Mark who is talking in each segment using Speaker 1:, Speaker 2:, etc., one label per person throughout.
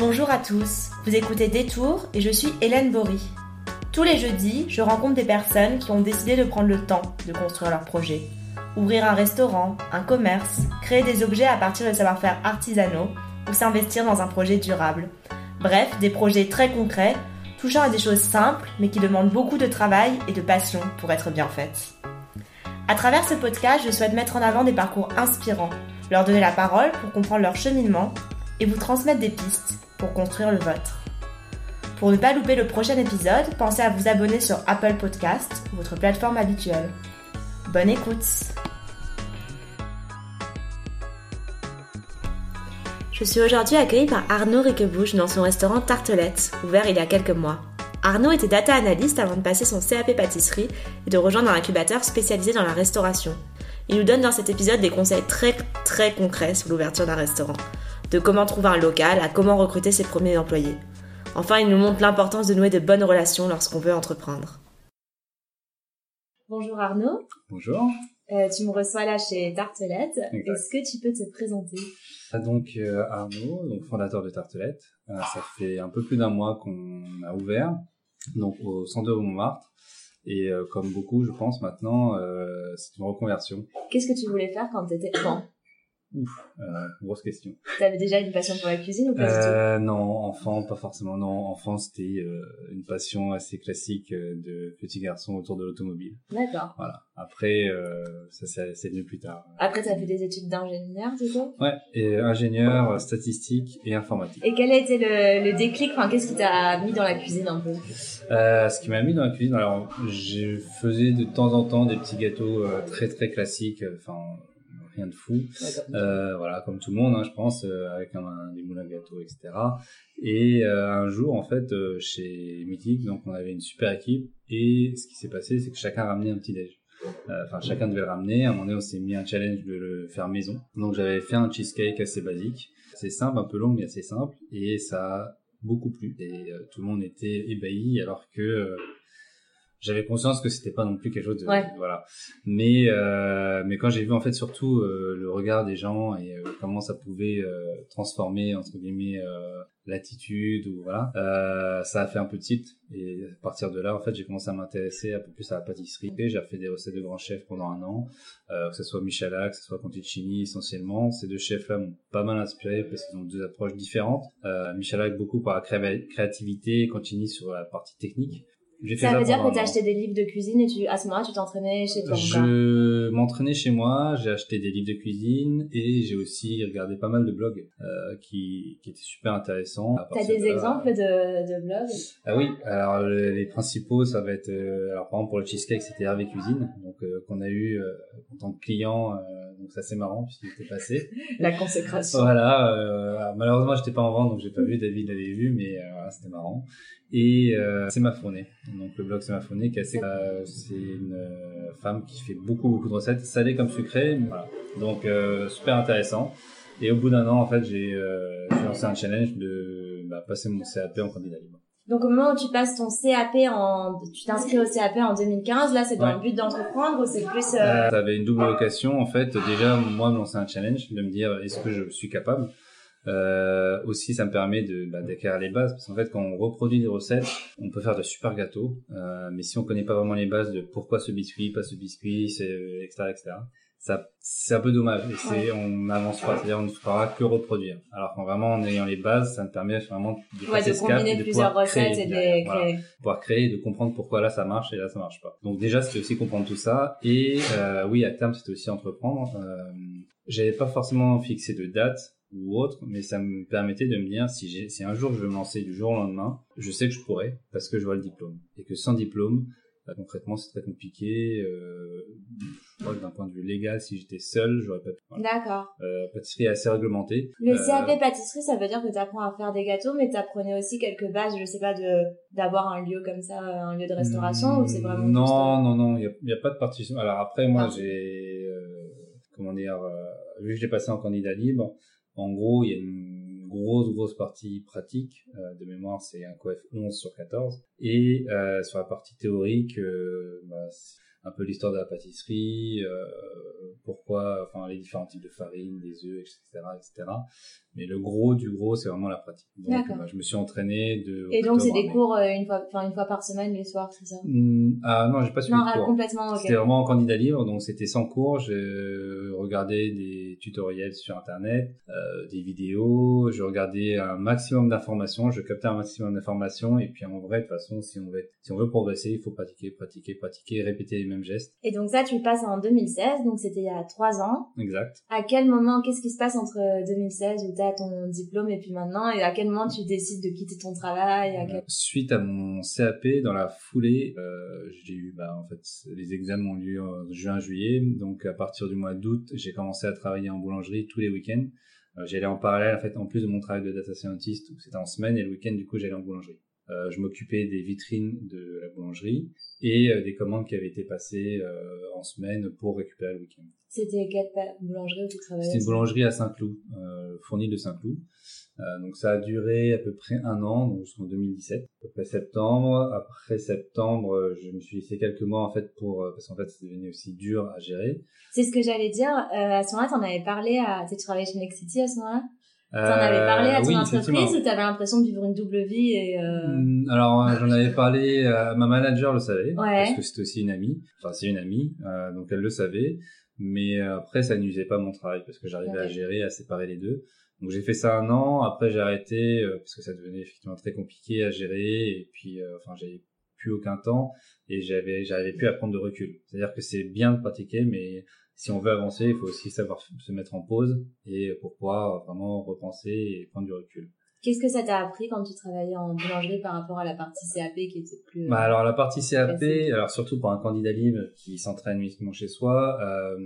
Speaker 1: Bonjour à tous, vous écoutez Détour et je suis Hélène Bory. Tous les jeudis, je rencontre des personnes qui ont décidé de prendre le temps de construire leur projet. Ouvrir un restaurant, un commerce, créer des objets à partir de savoir-faire artisanaux ou s'investir dans un projet durable. Bref, des projets très concrets, touchant à des choses simples mais qui demandent beaucoup de travail et de passion pour être bien faites. À travers ce podcast, je souhaite mettre en avant des parcours inspirants, leur donner la parole pour comprendre leur cheminement et vous transmettre des pistes pour construire le vôtre. Pour ne pas louper le prochain épisode, pensez à vous abonner sur Apple Podcast, votre plateforme habituelle. Bonne écoute Je suis aujourd'hui accueillie par Arnaud Riquebouche dans son restaurant Tartelette, ouvert il y a quelques mois. Arnaud était data analyst avant de passer son CAP pâtisserie et de rejoindre un incubateur spécialisé dans la restauration. Il nous donne dans cet épisode des conseils très très concrets sur l'ouverture d'un restaurant, de comment trouver un local à comment recruter ses premiers employés. Enfin, il nous montre l'importance de nouer de bonnes relations lorsqu'on veut entreprendre. Bonjour Arnaud.
Speaker 2: Bonjour.
Speaker 1: Euh, tu me reçois là chez Tartelette. Est-ce que tu peux te présenter?
Speaker 2: Ah, Donc euh, Arnaud, donc fondateur de Tartelette. Euh, ça fait un peu plus d'un mois qu'on a ouvert, donc au centre de Montmartre. Et comme beaucoup, je pense maintenant, c'est une reconversion.
Speaker 1: Qu'est-ce que tu voulais faire quand tu étais enfant
Speaker 2: Ouf, euh, grosse question.
Speaker 1: Tu avais déjà une passion pour la cuisine ou pas du tout?
Speaker 2: Euh, Non, enfant, pas forcément. Non, enfant, c'était euh, une passion assez classique euh, de petit garçon autour de l'automobile.
Speaker 1: D'accord.
Speaker 2: Voilà. Après, euh, ça c'est venu plus tard.
Speaker 1: Après, tu as fait des études d'ingénieur, c'est ça
Speaker 2: Ouais, et ingénieur statistique et informatique.
Speaker 1: Et quel a été le, le déclic? Enfin, qu'est-ce qui t'a mis dans la cuisine un peu?
Speaker 2: Ce qui m'a mis dans la cuisine, alors, je faisais de temps en temps des petits gâteaux très très classiques. Enfin rien de fou. Euh, voilà, comme tout le monde, hein, je pense, euh, avec un, des moulins à gâteaux, etc. Et euh, un jour, en fait, chez Mythique, donc on avait une super équipe, et ce qui s'est passé, c'est que chacun ramenait un petit déj. Enfin, chacun devait le ramener. À un moment donné, on s'est mis un challenge de le faire maison. Donc, j'avais fait un cheesecake assez basique. C'est simple, un peu long, mais assez simple. Et ça a beaucoup plu. Et tout le monde était ébahi, alors que j'avais conscience que c'était pas non plus quelque chose de voilà. Mais euh, mais quand j'ai vu en fait surtout euh, le regard des gens et euh, comment ça pouvait euh, transformer entre guillemets euh, l'attitude ou voilà ça a fait un peu tilt. Et à partir de là en fait j'ai commencé à m'intéresser un peu plus à la pâtisserie. J'ai fait des recettes de grands chefs pendant un an que ce soit Michalak que ce soit Conticini essentiellement. Ces deux chefs là m'ont pas mal inspiré parce qu'ils ont deux approches différentes. Michalak beaucoup par la créativité Conticini sur la partie technique
Speaker 1: ça veut dire que tu as acheté des livres de cuisine et tu, à ce moment-là, tu t'entraînais chez toi
Speaker 2: Je m'entraînais chez moi, j'ai acheté des livres de cuisine et j'ai aussi regardé pas mal de blogs euh, qui, qui étaient super intéressants.
Speaker 1: T'as des exemples de, de blogs?
Speaker 2: Ah oui, alors les, principaux, ça va être, euh, alors par exemple pour le cheesecake, c'était Hervé Cuisine, donc euh, qu'on a eu euh, en tant que client, donc ça c'est marrant puisqu'il était passé.
Speaker 1: La consécration.
Speaker 2: Voilà, malheureusement j'étais pas en vente donc j'ai pas vu, David l'avait vu, mais voilà, c'était marrant et euh, c'est ma fournée. Donc le blog c'est ma fournée qui est euh, c'est une euh, femme qui fait beaucoup beaucoup de recettes salées comme sucrées. Voilà. Donc euh, super intéressant. Et au bout d'un an en fait j'ai euh, lancé un challenge de bah, passer mon CAP en candidat libre.
Speaker 1: Donc au moment où tu passes ton CAP en, tu t'inscris au CAP en 2015, là c'est dans le but d'entreprendre ou c'est plus. Euh...
Speaker 2: ça avait une double vocation en fait. Déjà moi me lancer un challenge, de me dire est-ce que je suis capable? Euh, aussi, ça me permet de bah, d'acquérir les bases parce qu'en fait, quand on reproduit des recettes, on peut faire de super gâteaux, euh, mais si on connaît pas vraiment les bases de pourquoi ce biscuit, pas ce biscuit, c'est etc etc. Ça, c'est un peu dommage et c'est on n'avance pas, c'est-à-dire on ne fera que reproduire. Alors qu'en vraiment en ayant les bases, ça me permet vraiment
Speaker 1: de, ouais, de combiner de plusieurs recettes et de les créer.
Speaker 2: pouvoir créer, de comprendre pourquoi là ça marche et là ça marche pas. Donc déjà c'était aussi comprendre tout ça et euh, oui à terme c'était aussi entreprendre. Euh, J'avais pas forcément fixé de date ou autre, mais ça me permettait de me dire si, j'ai, si un jour je veux me lancer du jour au lendemain, je sais que je pourrais parce que je vois le diplôme. Et que sans diplôme, bah, concrètement, c'est très compliqué. Euh, je crois que d'un point de vue légal, si j'étais seul, j'aurais pas pu.
Speaker 1: D'accord.
Speaker 2: Euh, pâtisserie assez réglementée.
Speaker 1: Le euh, CAP pâtisserie, ça veut dire que tu apprends à faire des gâteaux, mais tu apprenais aussi quelques bases, je sais pas, de d'avoir un lieu comme ça, un lieu de restauration, ou c'est vraiment
Speaker 2: Non, euh, non, non, il y a, pas de partition. Alors après, moi, j'ai, comment dire, vu que j'ai passé en candidat libre, en gros, il y a une grosse, grosse partie pratique. Euh, de mémoire, c'est un coef 11 sur 14. Et euh, sur la partie théorique, euh, bah, un peu l'histoire de la pâtisserie, pourquoi, enfin les différents types de farine, des œufs, etc., etc. Mais le gros du gros, c'est vraiment la pratique. Donc, bah, je me suis entraîné de.
Speaker 1: Et donc, c'est des cours euh, une fois, enfin une fois par semaine les soirs, c'est ça?
Speaker 2: Mmh, Ah non, j'ai pas suivi
Speaker 1: non,
Speaker 2: de cours.
Speaker 1: complètement.
Speaker 2: C'était vraiment en candidat libre, donc c'était sans cours. Je regardais des tutoriels sur internet, euh, des vidéos. Je regardais un maximum d'informations. Je captais un maximum d'informations. Et puis en vrai, de toute façon, si on veut, si on veut progresser, il faut pratiquer, pratiquer, pratiquer, répéter les mêmes gestes.
Speaker 1: Et donc ça, tu le passes en 2016. Donc c'était il y a trois ans.
Speaker 2: Exact.
Speaker 1: À quel moment, qu'est-ce qui se passe entre 2016 où as ton diplôme et puis maintenant et à quel moment tu décides de quitter ton travail
Speaker 2: Suite à mon CAP, dans la foulée, euh, j'ai eu bah, en fait les examens ont lieu en juin-juillet, donc à partir du mois d'août, j'ai commencé à travailler en boulangerie tous les week-ends. Euh, j'allais en parallèle en fait en plus de mon travail de data scientist c'était en semaine et le week-end du coup j'allais en boulangerie. Euh, je m'occupais des vitrines de la boulangerie et des commandes qui avaient été passées en semaine pour récupérer le week-end.
Speaker 1: C'était quelle boulangerie où tu travaillais
Speaker 2: C'était une boulangerie à Saint-Cloud, fournie de Saint-Cloud. donc ça a duré à peu près un an, donc jusqu'en 2017, à peu près septembre. Après septembre, je me suis laissé quelques mois en fait pour parce qu'en fait c'est devenu aussi dur à gérer.
Speaker 1: C'est ce que j'allais dire. à ce moment-là, t'en avais parlé à, tu travaillais chez Nexity à ce moment-là? T'en avais parlé à ton oui, entreprise ou t'avais l'impression de vivre une double vie et euh...
Speaker 2: Mm, alors euh, j'en avais parlé, à ma manager le savait parce que c'était aussi une amie, enfin c'est une amie, euh, donc elle le savait. Mais euh, après ça n'usait pas mon travail parce que j'arrivais à gérer, à séparer les deux. Donc j'ai fait ça un an. Après j'ai arrêté parce que ça devenait effectivement très compliqué à gérer et puis enfin j'avais plus aucun temps et j'avais j'arrivais plus à prendre de recul. C'est-à-dire que c'est bien de pratiquer, mais si on veut avancer, il faut aussi savoir se mettre en pause et pour pouvoir vraiment repenser et prendre du recul.
Speaker 1: Qu'est-ce que ça t'a appris quand tu travaillais en boulangerie par rapport à la partie CAP qui était plus
Speaker 2: bah alors la partie CAP, alors surtout pour un candidat libre qui s'entraîne uniquement chez soi, euh,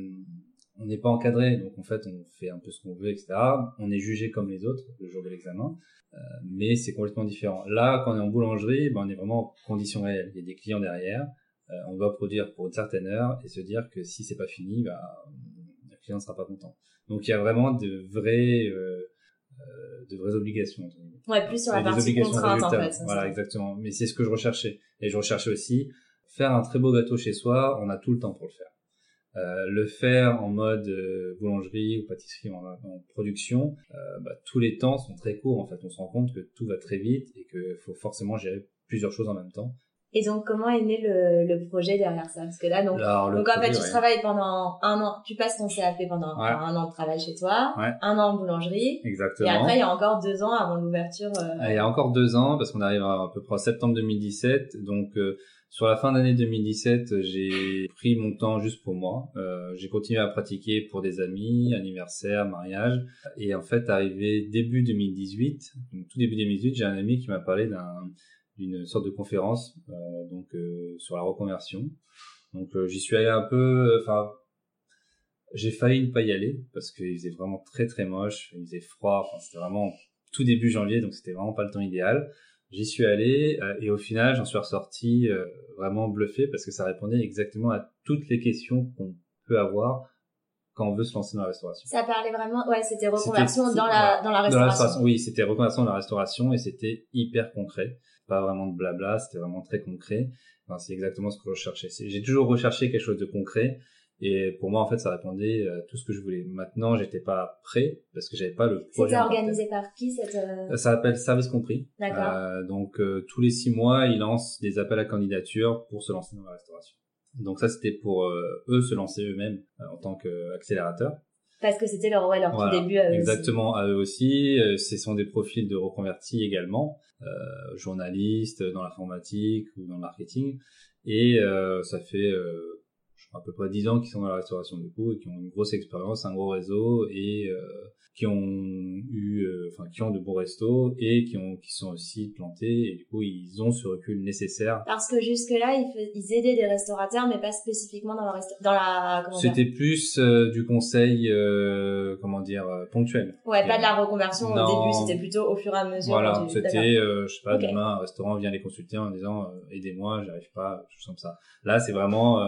Speaker 2: on n'est pas encadré, donc en fait on fait un peu ce qu'on veut, etc. On est jugé comme les autres le jour de l'examen, euh, mais c'est complètement différent. Là, quand on est en boulangerie, ben, on est vraiment en conditions réelles. Il y a des clients derrière, euh, on doit produire pour une certaine heure et se dire que si c'est pas fini, bah, le client ne sera pas content. Donc il y a vraiment de vraies, euh, euh de vraies obligations.
Speaker 1: Ouais, plus sur la partie contrainte en fait.
Speaker 2: Voilà, exactement. Mais c'est ce que je recherchais. Et je recherchais aussi faire un très beau gâteau chez soi. On a tout le temps pour le faire. Euh, le faire en mode euh, boulangerie ou pâtisserie en, en production, euh, bah, tous les temps sont très courts en fait. On se rend compte que tout va très vite et qu'il faut forcément gérer plusieurs choses en même temps.
Speaker 1: Et donc, comment est né le, le projet derrière ça? Parce que là, donc, donc en fait, tu travailles pendant un an, tu passes ton CAP pendant un an de travail chez toi, un an en boulangerie.
Speaker 2: Exactement.
Speaker 1: Et après, il y a encore deux ans avant l'ouverture. Euh...
Speaker 2: Ah, il y a encore deux ans, parce qu'on arrive à, à peu près en septembre 2017. Donc, euh, sur la fin d'année 2017, j'ai pris mon temps juste pour moi. Euh, j'ai continué à pratiquer pour des amis, anniversaires, mariage. Et en fait, arrivé début 2018, tout début 2018, j'ai un ami qui m'a parlé d'un d'une sorte de conférence euh, donc euh, sur la reconversion. Donc euh, j'y suis allé un peu, enfin j'ai failli ne pas y aller parce qu'il faisait vraiment très très moche, il faisait froid, enfin, c'était vraiment tout début janvier donc c'était vraiment pas le temps idéal. J'y suis allé et au final j'en suis ressorti vraiment bluffé parce que ça répondait exactement à toutes les questions qu'on peut avoir quand on veut se lancer dans la restauration.
Speaker 1: Ça parlait vraiment, ouais, c'était reconversion dans la, dans la restauration. Dans la restauration.
Speaker 2: Oui, c'était reconversion dans la restauration et c'était hyper concret pas vraiment de blabla, c'était vraiment très concret. Enfin, c'est exactement ce que je recherchais. J'ai toujours recherché quelque chose de concret. Et pour moi, en fait, ça répondait à tout ce que je voulais. Maintenant, j'étais pas prêt parce que j'avais pas le
Speaker 1: projet. C'était organisé par qui cette
Speaker 2: euh, Ça s'appelle Service Compris.
Speaker 1: D'accord. Euh,
Speaker 2: donc euh, tous les six mois, ils lancent des appels à candidature pour se lancer dans la restauration. Donc ça, c'était pour euh, eux se lancer eux-mêmes en tant qu'accélérateur.
Speaker 1: Parce que c'était leur, ouais, leur tout début à eux
Speaker 2: Exactement, à eux aussi. Ce sont des profils de reconvertis également. Euh, journalistes dans l'informatique ou dans le marketing. Et euh, ça fait euh, à peu près 10 ans qu'ils sont dans la restauration du coup et qui ont une grosse expérience, un gros réseau et qui ont eu, euh, enfin, qui ont de bons restos et qui ont, qui sont aussi plantés et du coup, ils ont ce recul nécessaire.
Speaker 1: Parce que jusque-là, ils, ils aidaient des restaurateurs, mais pas spécifiquement dans la dans la,
Speaker 2: C'était plus euh, du conseil, euh, comment dire, ponctuel.
Speaker 1: Ouais, pas de la reconversion au début, c'était plutôt au fur et à mesure.
Speaker 2: Voilà, c'était, je sais pas, demain, un restaurant vient les consulter en disant, aidez-moi, j'arrive pas, je sens ça. Là, c'est vraiment,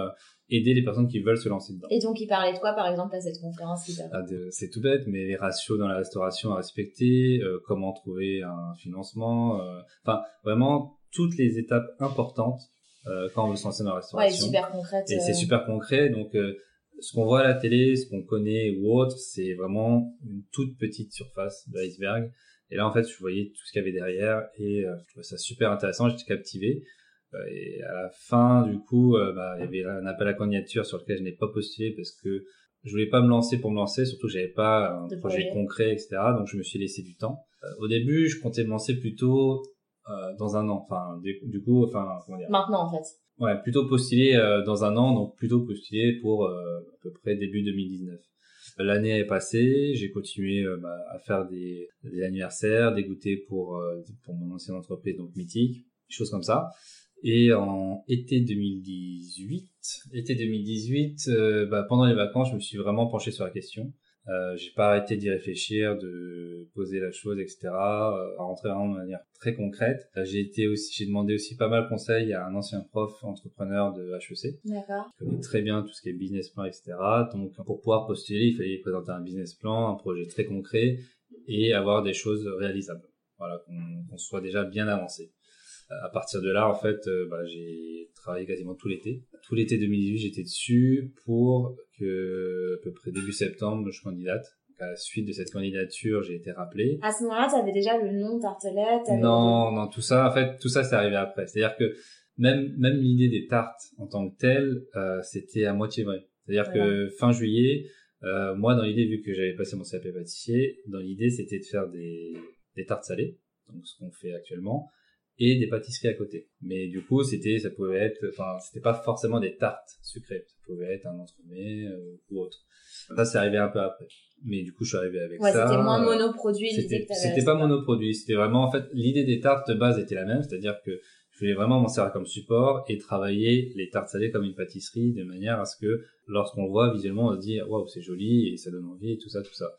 Speaker 2: aider les personnes qui veulent se lancer dedans.
Speaker 1: Et donc, il parlait de quoi, par exemple, à cette conférence
Speaker 2: ah, C'est tout bête, mais les ratios dans la restauration à respecter, euh, comment trouver un financement, euh, enfin, vraiment toutes les étapes importantes euh, quand on veut se lancer dans la restauration.
Speaker 1: Ouais, super concrète.
Speaker 2: Et c'est super concret, donc ce qu'on voit à la télé, ce qu'on connaît ou autre, c'est vraiment une toute petite surface de l'iceberg. Et là, en fait, je voyais tout ce qu'il y avait derrière et euh, je trouvais ça super intéressant. J'étais captivé. Euh, et à la fin, du coup, euh, bah, il y avait un appel à candidature sur lequel je n'ai pas postulé parce que je voulais pas me lancer pour me lancer, surtout que j'avais pas un projet, concret, etc. Donc je me suis laissé du temps. au début, je comptais me lancer plutôt dans un an. Enfin, du, coup, enfin, comment dire?
Speaker 1: Maintenant, en fait.
Speaker 2: Ouais, plutôt postuler dans un an, donc plutôt postuler pour à peu près début 2019. L'année est passée, j'ai continué euh, bah, à faire des, des, anniversaires, des goûters pour euh, pour mon ancienne entreprise donc mythique, des choses comme ça. Et en été 2018, été 2018, euh, bah, pendant les vacances, je me suis vraiment penché sur la question. Euh, j'ai pas arrêté d'y réfléchir, de poser la chose, etc. Euh, à rentrer vraiment de manière très concrète. Euh, j'ai été aussi, j'ai demandé aussi pas mal de conseils à un ancien prof entrepreneur de HEC.
Speaker 1: D'accord.
Speaker 2: Qui connaît très bien tout ce qui est business plan, etc. Donc, pour pouvoir postuler, il fallait présenter un business plan, un projet très concret et avoir des choses réalisables. Voilà, qu'on soit déjà bien avancé. À partir de là, en fait, bah, j'ai travaillé quasiment tout l'été. Tout l'été 2018, j'étais dessus pour que à peu près début septembre, je candidate. à la suite de cette candidature, j'ai été rappelé.
Speaker 1: À ce moment-là, tu avais déjà le nom de tartelette
Speaker 2: Non, non, tout ça, en fait, tout ça, c'est arrivé après. C'est-à-dire que même même l'idée des tartes en tant que telle, euh, c'était à moitié vrai. C'est-à-dire que fin juillet, euh, moi, dans l'idée, vu que j'avais passé mon CAP pâtissier, dans l'idée, c'était de faire des, des tartes salées, donc ce qu'on fait actuellement, et des pâtisseries à côté. Mais du coup, c'était, ça pouvait être, enfin, c'était pas forcément des tartes sucrées. Ça pouvait être un entremets euh, ou autre. Ça, c'est arrivé un peu après. Mais du coup, je suis arrivé avec
Speaker 1: ouais,
Speaker 2: ça.
Speaker 1: C'était moins monoproduit.
Speaker 2: C'était, c'était pas monoproduit. C'était vraiment, en fait, l'idée des tartes de base était la même, c'est-à-dire que je voulais vraiment m'en servir comme support et travailler les tartes salées comme une pâtisserie de manière à ce que lorsqu'on voit visuellement, on se dit waouh c'est joli et ça donne envie et tout ça tout ça.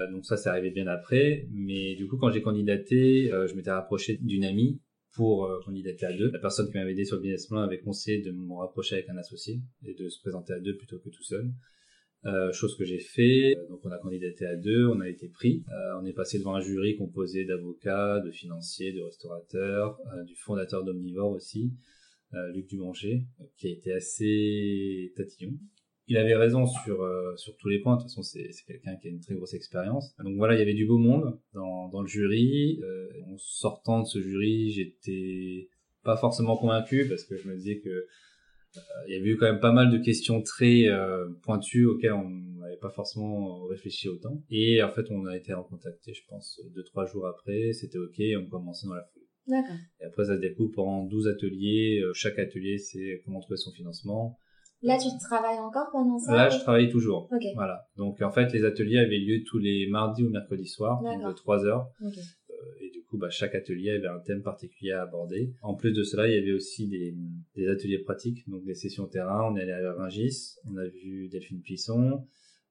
Speaker 2: Euh, donc ça c'est arrivé bien après, mais du coup quand j'ai candidaté, euh, je m'étais rapproché d'une amie pour euh, candidater à deux. La personne qui m'avait aidé sur le business plan avait conseillé de me rapprocher avec un associé et de se présenter à deux plutôt que tout seul. Euh, chose que j'ai fait. Euh, donc on a candidaté à deux, on a été pris. On est passé devant un jury composé d'avocats, de financiers, de restaurateurs, du fondateur d'Omnivore aussi, Luc Dumanger, qui a été assez tatillon il avait raison sur euh, sur tous les points. De toute façon, c'est quelqu'un qui a une très grosse expérience. Donc voilà, il y avait du beau monde dans dans le jury. Euh, en sortant de ce jury, j'étais pas forcément convaincu parce que je me disais que euh, il y avait eu quand même pas mal de questions très pointues auxquelles on n'avait pas forcément réfléchi autant. Et en fait, on a été recontacté, je pense, deux trois jours après. C'était ok, on commençait dans la foulée.
Speaker 1: D'accord.
Speaker 2: Et après, ça se découpe en 12 ateliers. Chaque atelier, c'est comment trouver son financement
Speaker 1: Là, tu travailles encore pendant ça
Speaker 2: Là, je travaille toujours. Okay. Voilà. Donc, en fait, les ateliers avaient lieu tous les mardis ou mercredis soirs, donc de 3 heures. Okay. Euh, et du coup, bah, chaque atelier avait un thème particulier à aborder. En plus de cela, il y avait aussi des, des ateliers pratiques, donc des sessions terrain. On est allé à Rungis, on a vu Delphine Plisson,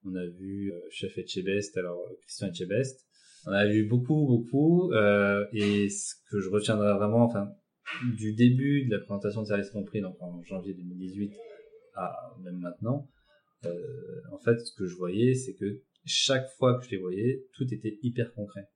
Speaker 2: on a vu euh, Chef Etchebest, alors Christian Etchebest. On a vu beaucoup, beaucoup. Euh, et ce que je retiendrai vraiment, enfin, du début de la présentation de Service Compris, donc en janvier 2018, même maintenant, euh, en fait, ce que je voyais, c'est que chaque fois que je les voyais, tout était hyper concret.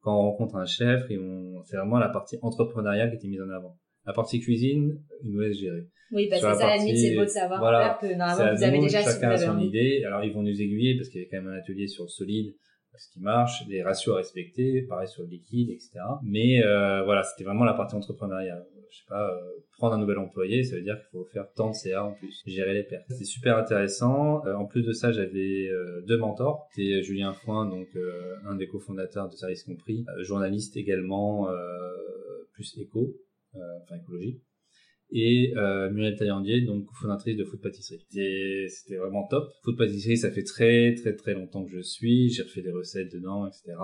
Speaker 2: Quand on rencontre un chef, on, c'est vraiment la partie entrepreneuriale qui était mise en avant. La partie cuisine, ils nous laissent gérer.
Speaker 1: Oui, parce que ça, à la limite, c'est beau de savoir voilà, que normalement, vous avez déjà
Speaker 2: chacun si son idée. Alors, ils vont nous aiguiller parce qu'il y avait quand même un atelier sur le solide, ce qui marche, des ratios à respecter, pareil sur le liquide, etc. Mais euh, voilà, c'était vraiment la partie entrepreneuriale je sais pas, euh, prendre un nouvel employé, ça veut dire qu'il faut faire tant de CA en plus, gérer les pertes. C'est super intéressant. Euh, en plus de ça, j'avais euh, deux mentors. C'était Julien Foin, donc un des cofondateurs de Service Compris, journaliste également, plus éco, enfin écologie et euh, Muriel Taillandier, donc fondatrice de Food Pâtisserie. C'était vraiment top. Food Pâtisserie, ça fait très très très longtemps que je suis. J'ai refait des recettes dedans, etc.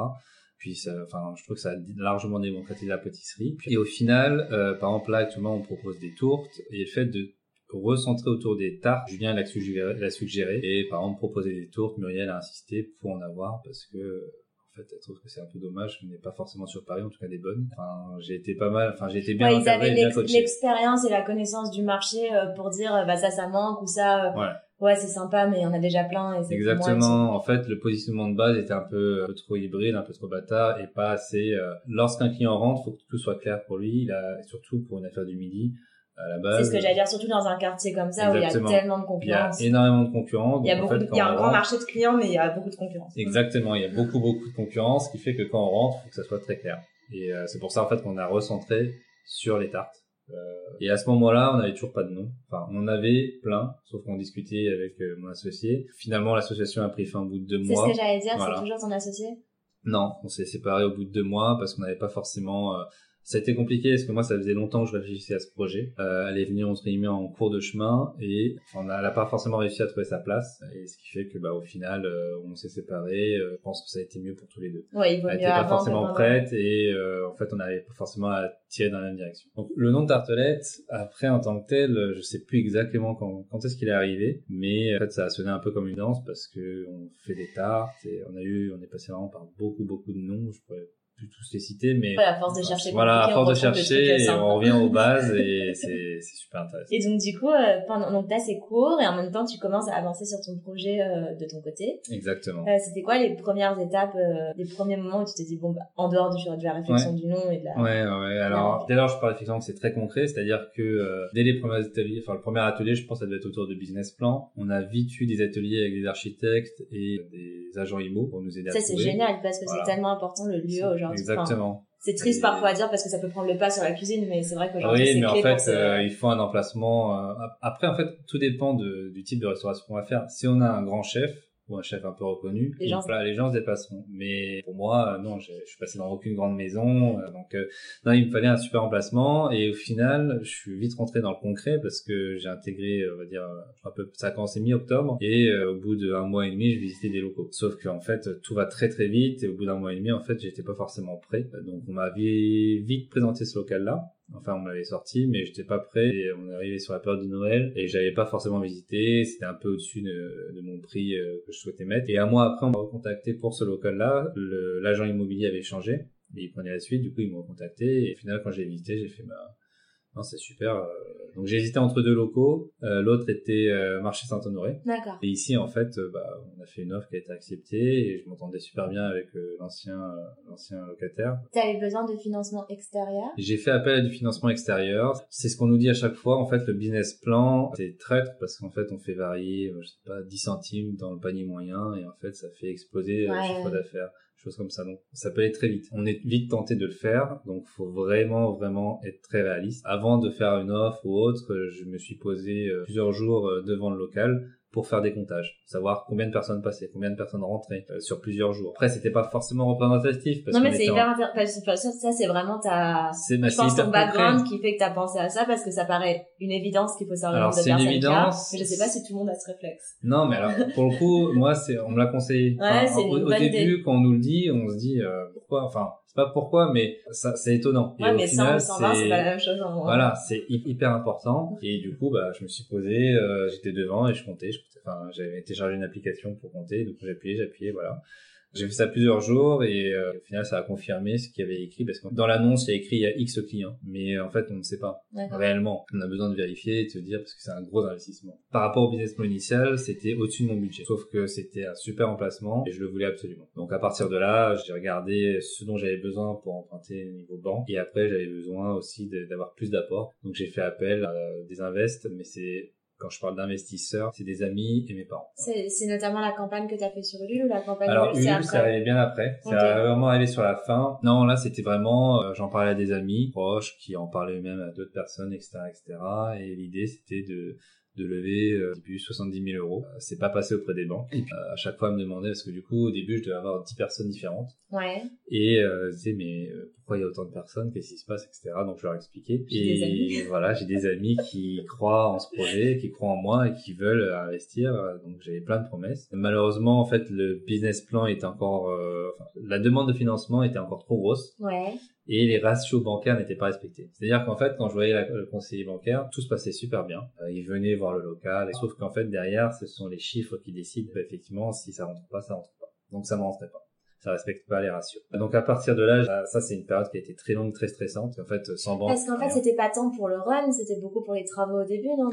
Speaker 2: Puis, ça, enfin, je trouve que ça a largement démocratisé la pâtisserie. Et au final, euh, par exemple, là, actuellement, on propose des tourtes. Et le fait de recentrer autour des tartes, Julien l'a suggéré, suggéré. Et par exemple, proposer des tourtes, Muriel a insisté pour en avoir parce que, en fait, elle trouve que c'est un peu dommage qu'on n'ait pas forcément sur Paris, en tout cas des bonnes. Enfin, j'ai été pas mal, enfin, j'ai été bien
Speaker 1: ouais, ils avaient l'expérience et la connaissance du marché euh, pour dire, euh, bah, ça, ça manque ou ça,
Speaker 2: ouais
Speaker 1: ouais c'est sympa mais il y en a déjà plein et
Speaker 2: exactement en fait le positionnement de base était un peu, un peu trop hybride un peu trop bâtard et pas assez euh... lorsqu'un client rentre faut que tout soit clair pour lui il a surtout pour une affaire du midi à la base.
Speaker 1: C'est ce que j'allais dire, surtout dans un quartier comme ça où il y a tellement de concurrence.
Speaker 2: Il y a énormément de concurrence.
Speaker 1: Il y a, beaucoup, il y a un grand marché de clients, mais il y a beaucoup de concurrence.
Speaker 2: Exactement, il y a beaucoup, beaucoup de concurrence, ce qui fait que quand on rentre, il faut que ça soit très clair. Et euh, c'est pour ça, en fait, qu'on a recentré sur les tartes. Euh, et à ce moment-là, on n'avait toujours pas de nom. Enfin, on en avait plein, sauf qu'on discutait avec euh, mon associé. Finalement, l'association a pris fin au bout de deux mois.
Speaker 1: C'est ce que j'allais dire, c'est toujours ton associé?
Speaker 2: Non, on s'est séparés au bout de deux mois parce qu'on n'avait pas forcément ça a été compliqué parce que moi, ça faisait longtemps que je réfléchissais à ce projet. Euh, elle est venue, entre guillemets, en cours de chemin et enfin, elle n'a pas forcément réussi à trouver sa place. Et ce qui fait que, bah, au final, euh, on s'est séparés. Euh, je pense que ça a été mieux pour tous les deux.
Speaker 1: Ouais, il vaut
Speaker 2: elle
Speaker 1: n'était
Speaker 2: pas forcément prête et euh, en fait, on n'avait pas forcément à tirer dans la même direction. Donc, le nom de Tartelette, après, en tant que tel, je sais plus exactement quand, quand est-ce qu'il est arrivé, mais en fait, ça a sonné un peu comme une danse parce que on fait des tartes et on a eu, on est passé vraiment par beaucoup, beaucoup de noms. Je pourrais plus tous les citer, mais
Speaker 1: à force de chercher,
Speaker 2: voilà, à force de chercher, et on revient aux bases et c'est super intéressant.
Speaker 1: Et donc du coup, euh, pendant donc t'as ces cours et en même temps tu commences à avancer sur ton projet euh, de ton côté.
Speaker 2: Exactement.
Speaker 1: Euh, C'était quoi les premières étapes, les premiers moments où tu t'es dit bon bah, en dehors du, de la réflexion du nom et de la.
Speaker 2: Ouais ouais. Alors dès lors je parle effectivement que c'est très concret, c'est-à-dire que dès les premiers ateliers, enfin le premier atelier, je pense ça devait être autour de business plan. On a vite eu des ateliers avec des architectes et des agents IMO pour nous aider
Speaker 1: ça,
Speaker 2: à.
Speaker 1: Ça c'est génial parce que c'est tellement important le lieu aujourd'hui
Speaker 2: Exactement.
Speaker 1: c'est triste parfois à dire parce que ça peut prendre le pas sur la cuisine, mais c'est vrai
Speaker 2: qu'aujourd'hui oui, mais en fait, euh, il faut un emplacement. Euh, après, en fait, tout dépend de, du type de restauration qu'on va faire. Si on a un grand chef, ou un chef un peu reconnu. Les gens, les gens se dépasseront. Mais pour moi, euh, non, je, suis passé dans aucune grande maison, euh, donc euh, non, il me fallait un super emplacement. Et au final, je suis vite rentré dans le concret parce que j'ai intégré, on va dire, un peu ça a commencé mi-octobre et au bout d'un mois et demi, je visitais des locaux. Sauf qu'en fait, tout va très très vite et au bout d'un mois et demi, en fait, j'étais pas forcément prêt. Donc on m'a vite présenté ce local-là. Enfin, on m'avait sorti, mais j'étais pas prêt. Et on est arrivé sur la période de Noël et j'avais pas forcément visité. C'était un peu au-dessus de, mon prix euh, que je souhaitais mettre. Et un mois après, on m'a recontacté pour ce local-là. L'agent immobilier avait changé. Et il prenait la suite. Du coup, ils m'ont recontacté. Et au final, quand j'ai visité, j'ai fait, bah, non, c'est super. Euh, donc j'ai hésité entre deux locaux. Euh, l'autre était euh, Marché Saint-Honoré.
Speaker 1: D'accord.
Speaker 2: Et ici, en fait, bah, on a fait une offre qui a été acceptée et je m'entendais super bien avec l'ancien l'ancien locataire.
Speaker 1: Tu avais besoin de financement extérieur?
Speaker 2: J'ai fait appel à du financement extérieur. C'est ce qu'on nous dit à chaque fois. En fait, le business plan, c'est traître parce qu'en fait, on fait varier, je sais pas, 10 centimes dans le panier moyen et en fait, ça fait exploser le chiffre d'affaires choses comme ça. Donc ça peut aller très vite. On est vite tenté de le faire, donc faut vraiment vraiment être très réaliste. Avant de faire une offre ou autre, je me suis posé euh, plusieurs jours euh, devant le local pour faire des comptages, savoir combien de personnes passaient, combien de personnes rentraient euh, sur plusieurs jours. Après, c'était pas forcément représentatif.
Speaker 1: Parce non, mais c'est hyper intéressant. Ça, c'est vraiment ta, c'est, je pense, ton background qui fait que t'as pensé à ça parce que ça paraît une évidence qu'il faut savoir
Speaker 2: alors, c'est une évidence.
Speaker 1: mais je sais pas si tout le monde a ce réflexe.
Speaker 2: Non, mais alors, pour le coup, moi, c'est, on me l'a conseillé.
Speaker 1: Ouais, c'est
Speaker 2: au, au début, quand on nous le dit, on se dit, euh, pourquoi, enfin, c'est pas pourquoi, mais ça, c'est étonnant.
Speaker 1: Ouais, mais final, 100 120, c'est pas la même chose. En
Speaker 2: voilà, c'est hyper important. Et du coup, bah, je me suis posé, euh, j'étais devant et je comptais, je comptais. Enfin, j'avais téléchargé une application pour compter, donc j'appuyais, j'appuyais, voilà. J'ai fait ça plusieurs jours et euh, au final ça a confirmé ce qu'il y avait écrit parce que dans l'annonce il y a écrit il y a X clients mais en fait on ne sait pas réellement. On a besoin de vérifier et de se dire parce que c'est un gros investissement. Par rapport au business plan initial c'était au-dessus de mon budget sauf que c'était un super emplacement et je le voulais absolument. Donc à partir de là j'ai regardé ce dont j'avais besoin pour emprunter niveau banque et après j'avais besoin aussi d'avoir plus d'apports donc j'ai fait appel à des invests mais c'est quand je parle d'investisseurs, c'est des amis et mes parents.
Speaker 1: C'est notamment la campagne que tu as fait sur Ulule ou la campagne
Speaker 2: Alors Ulule, c'est arrivé bien après. C'est vraiment arrivé sur la fin. Non, là, c'était vraiment, euh, j'en parlais à des amis proches qui en parlaient même à d'autres personnes, etc., etc. Et l'idée, c'était de de lever euh, au début 70 000 euros. Euh, c'est pas passé auprès des banques. Euh, à chaque fois, elle me demandait parce que du coup, au début, je devais avoir 10 personnes différentes.
Speaker 1: Ouais.
Speaker 2: Et euh, je mais pourquoi il y a autant de personnes Qu'est-ce qui se passe, etc. Donc je leur expliquais. Et voilà, j'ai des amis qui croient en ce projet, qui croient en moi et qui veulent investir. Donc j'avais plein de promesses. Malheureusement, en fait, le business plan était encore, enfin, la demande de financement était encore trop grosse.
Speaker 1: Ouais
Speaker 2: et les ratios bancaires n'étaient pas respectés. C'est-à-dire qu'en fait, quand je voyais le conseiller bancaire, tout se passait super bien. Euh, il venait voir le local, sauf qu'en fait, derrière, ce sont les chiffres qui décident effectivement si ça rentre pas, ça rentre pas. Donc ça ne rentrait pas. Ça respecte pas les ratios. Donc à partir de là, ça c'est une période qui a été très longue, très stressante. En fait, sans banque.
Speaker 1: Parce qu'en fait, c'était pas tant pour le run, c'était beaucoup pour les travaux au début, non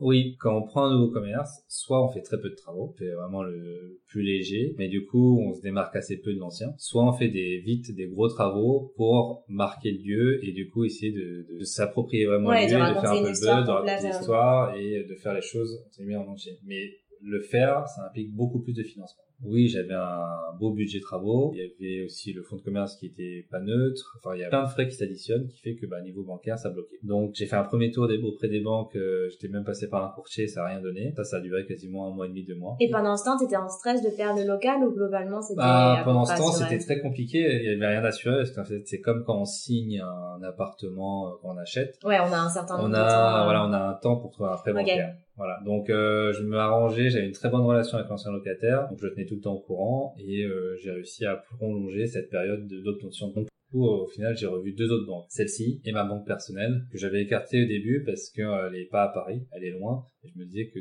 Speaker 2: Oui, quand on prend un nouveau commerce, soit on fait très peu de travaux, c'est vraiment le plus léger, mais du coup on se démarque assez peu de l'ancien. Soit on fait des vite des gros travaux pour marquer le lieu et du coup essayer de, de s'approprier vraiment le lieu, de, faire un peu de buzz, de raconter l'histoire et de faire les choses en entier. Mais le faire, ça implique beaucoup plus de financement. Oui, j'avais un beau budget travaux. Il y avait aussi le fonds de commerce qui était pas neutre. Enfin, il y a plein de frais qui s'additionnent, qui fait que, bah, niveau bancaire, ça bloquait. Donc, j'ai fait un premier tour auprès des banques. Euh, j'étais même passé par un courtier, ça a rien donné. Ça, ça a duré quasiment un mois et demi, deux mois.
Speaker 1: Et pendant ce temps, t'étais en stress de perdre le local ou globalement c'était
Speaker 2: bah, pendant ce temps, c'était très compliqué. Il y avait rien d'assuré parce qu'en fait, c'est comme quand on signe un appartement euh, qu'on achète.
Speaker 1: Ouais, on a un certain
Speaker 2: on a, voilà, on a un temps pour trouver un prêt bancaire. Voilà, donc euh, je me arrangeais, j'avais une très bonne relation avec l'ancien locataire, donc je tenais tout le temps au courant et euh, j'ai réussi à prolonger cette période d'obtention. Donc au final, j'ai revu deux autres banques, celle-ci et ma banque personnelle que j'avais écartée au début parce qu'elle est pas à Paris, elle est loin et je me disais que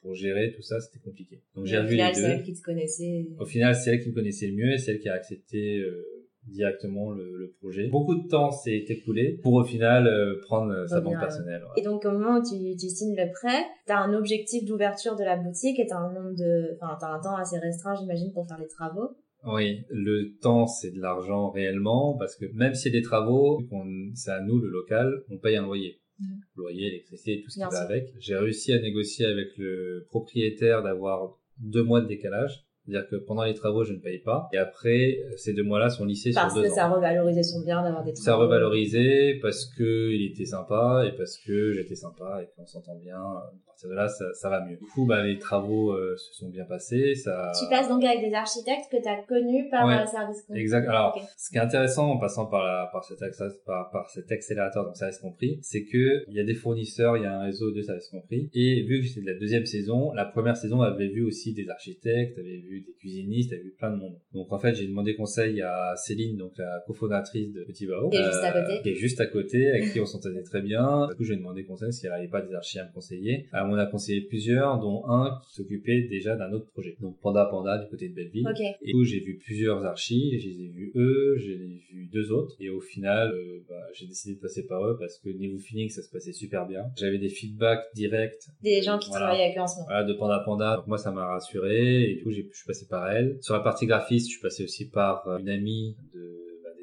Speaker 2: pour gérer tout ça, c'était compliqué.
Speaker 1: Donc j'ai revu les deux. c'est elle qui te connaissait.
Speaker 2: Au final, c'est elle qui me connaissait le mieux et c'est elle qui a accepté euh, directement le, le, projet. Beaucoup de temps s'est écoulé pour au final euh, prendre sa banque personnelle.
Speaker 1: Et donc au moment où tu, tu signes le prêt, t'as un objectif d'ouverture de la boutique et t'as un nombre de, enfin un temps assez restreint j'imagine pour faire les travaux.
Speaker 2: Oui, le temps c'est de l'argent réellement parce que même s'il y a des travaux, c'est à nous le local, on paye un loyer. Mmh. Loyer, électricité, tout ce qui va avec. J'ai réussi à négocier avec le propriétaire d'avoir deux mois de décalage c'est-à-dire que pendant les travaux, je ne paye pas. Et après, ces deux mois-là sont lissés
Speaker 1: sur
Speaker 2: deux ans.
Speaker 1: Parce que ça revalorisait son bien d'avoir des travaux.
Speaker 2: Ça revalorisait parce que il était sympa et parce que j'étais sympa et qu'on s'entend bien. À partir de là, ça, ça, va mieux. Du coup, bah, les travaux euh, se sont bien passés. Ça...
Speaker 1: Tu passes donc avec des architectes que tu as connus par ouais, service
Speaker 2: compris. Exact. Alors, ce qui est intéressant en passant par, la, par, cet, par, par cet accélérateur donc service compris, c'est que il y a des fournisseurs, il y a un réseau de services compris. Et vu que c'est de la deuxième saison, la première saison avait vu aussi des architectes, avait vu des cuisinistes, avait vu plein de monde. Donc en fait, j'ai demandé conseil à Céline, donc la cofondatrice de Petit Bao,
Speaker 1: qui est juste à côté,
Speaker 2: euh, qui est juste à côté, avec qui on s'entendait très bien. Du coup, j'ai demandé conseil s'il n'y avait pas des archis à me conseiller. On a conseillé plusieurs, dont un qui s'occupait déjà d'un autre projet. Donc Panda Panda du côté de Belleville. Et du coup, j'ai vu plusieurs archis, je les ai vus eux, j'ai vu deux autres, et au final, euh, bah, j'ai décidé de passer par eux parce que niveau feeling, ça se passait super bien. J'avais des feedbacks directs.
Speaker 1: Des gens qui travaillaient avec eux en ce moment.
Speaker 2: Voilà, de Panda Panda. Donc moi, ça m'a rassuré, et du coup, j'ai, je suis passé par elle. Sur la partie graphiste, je suis passé aussi par euh, une amie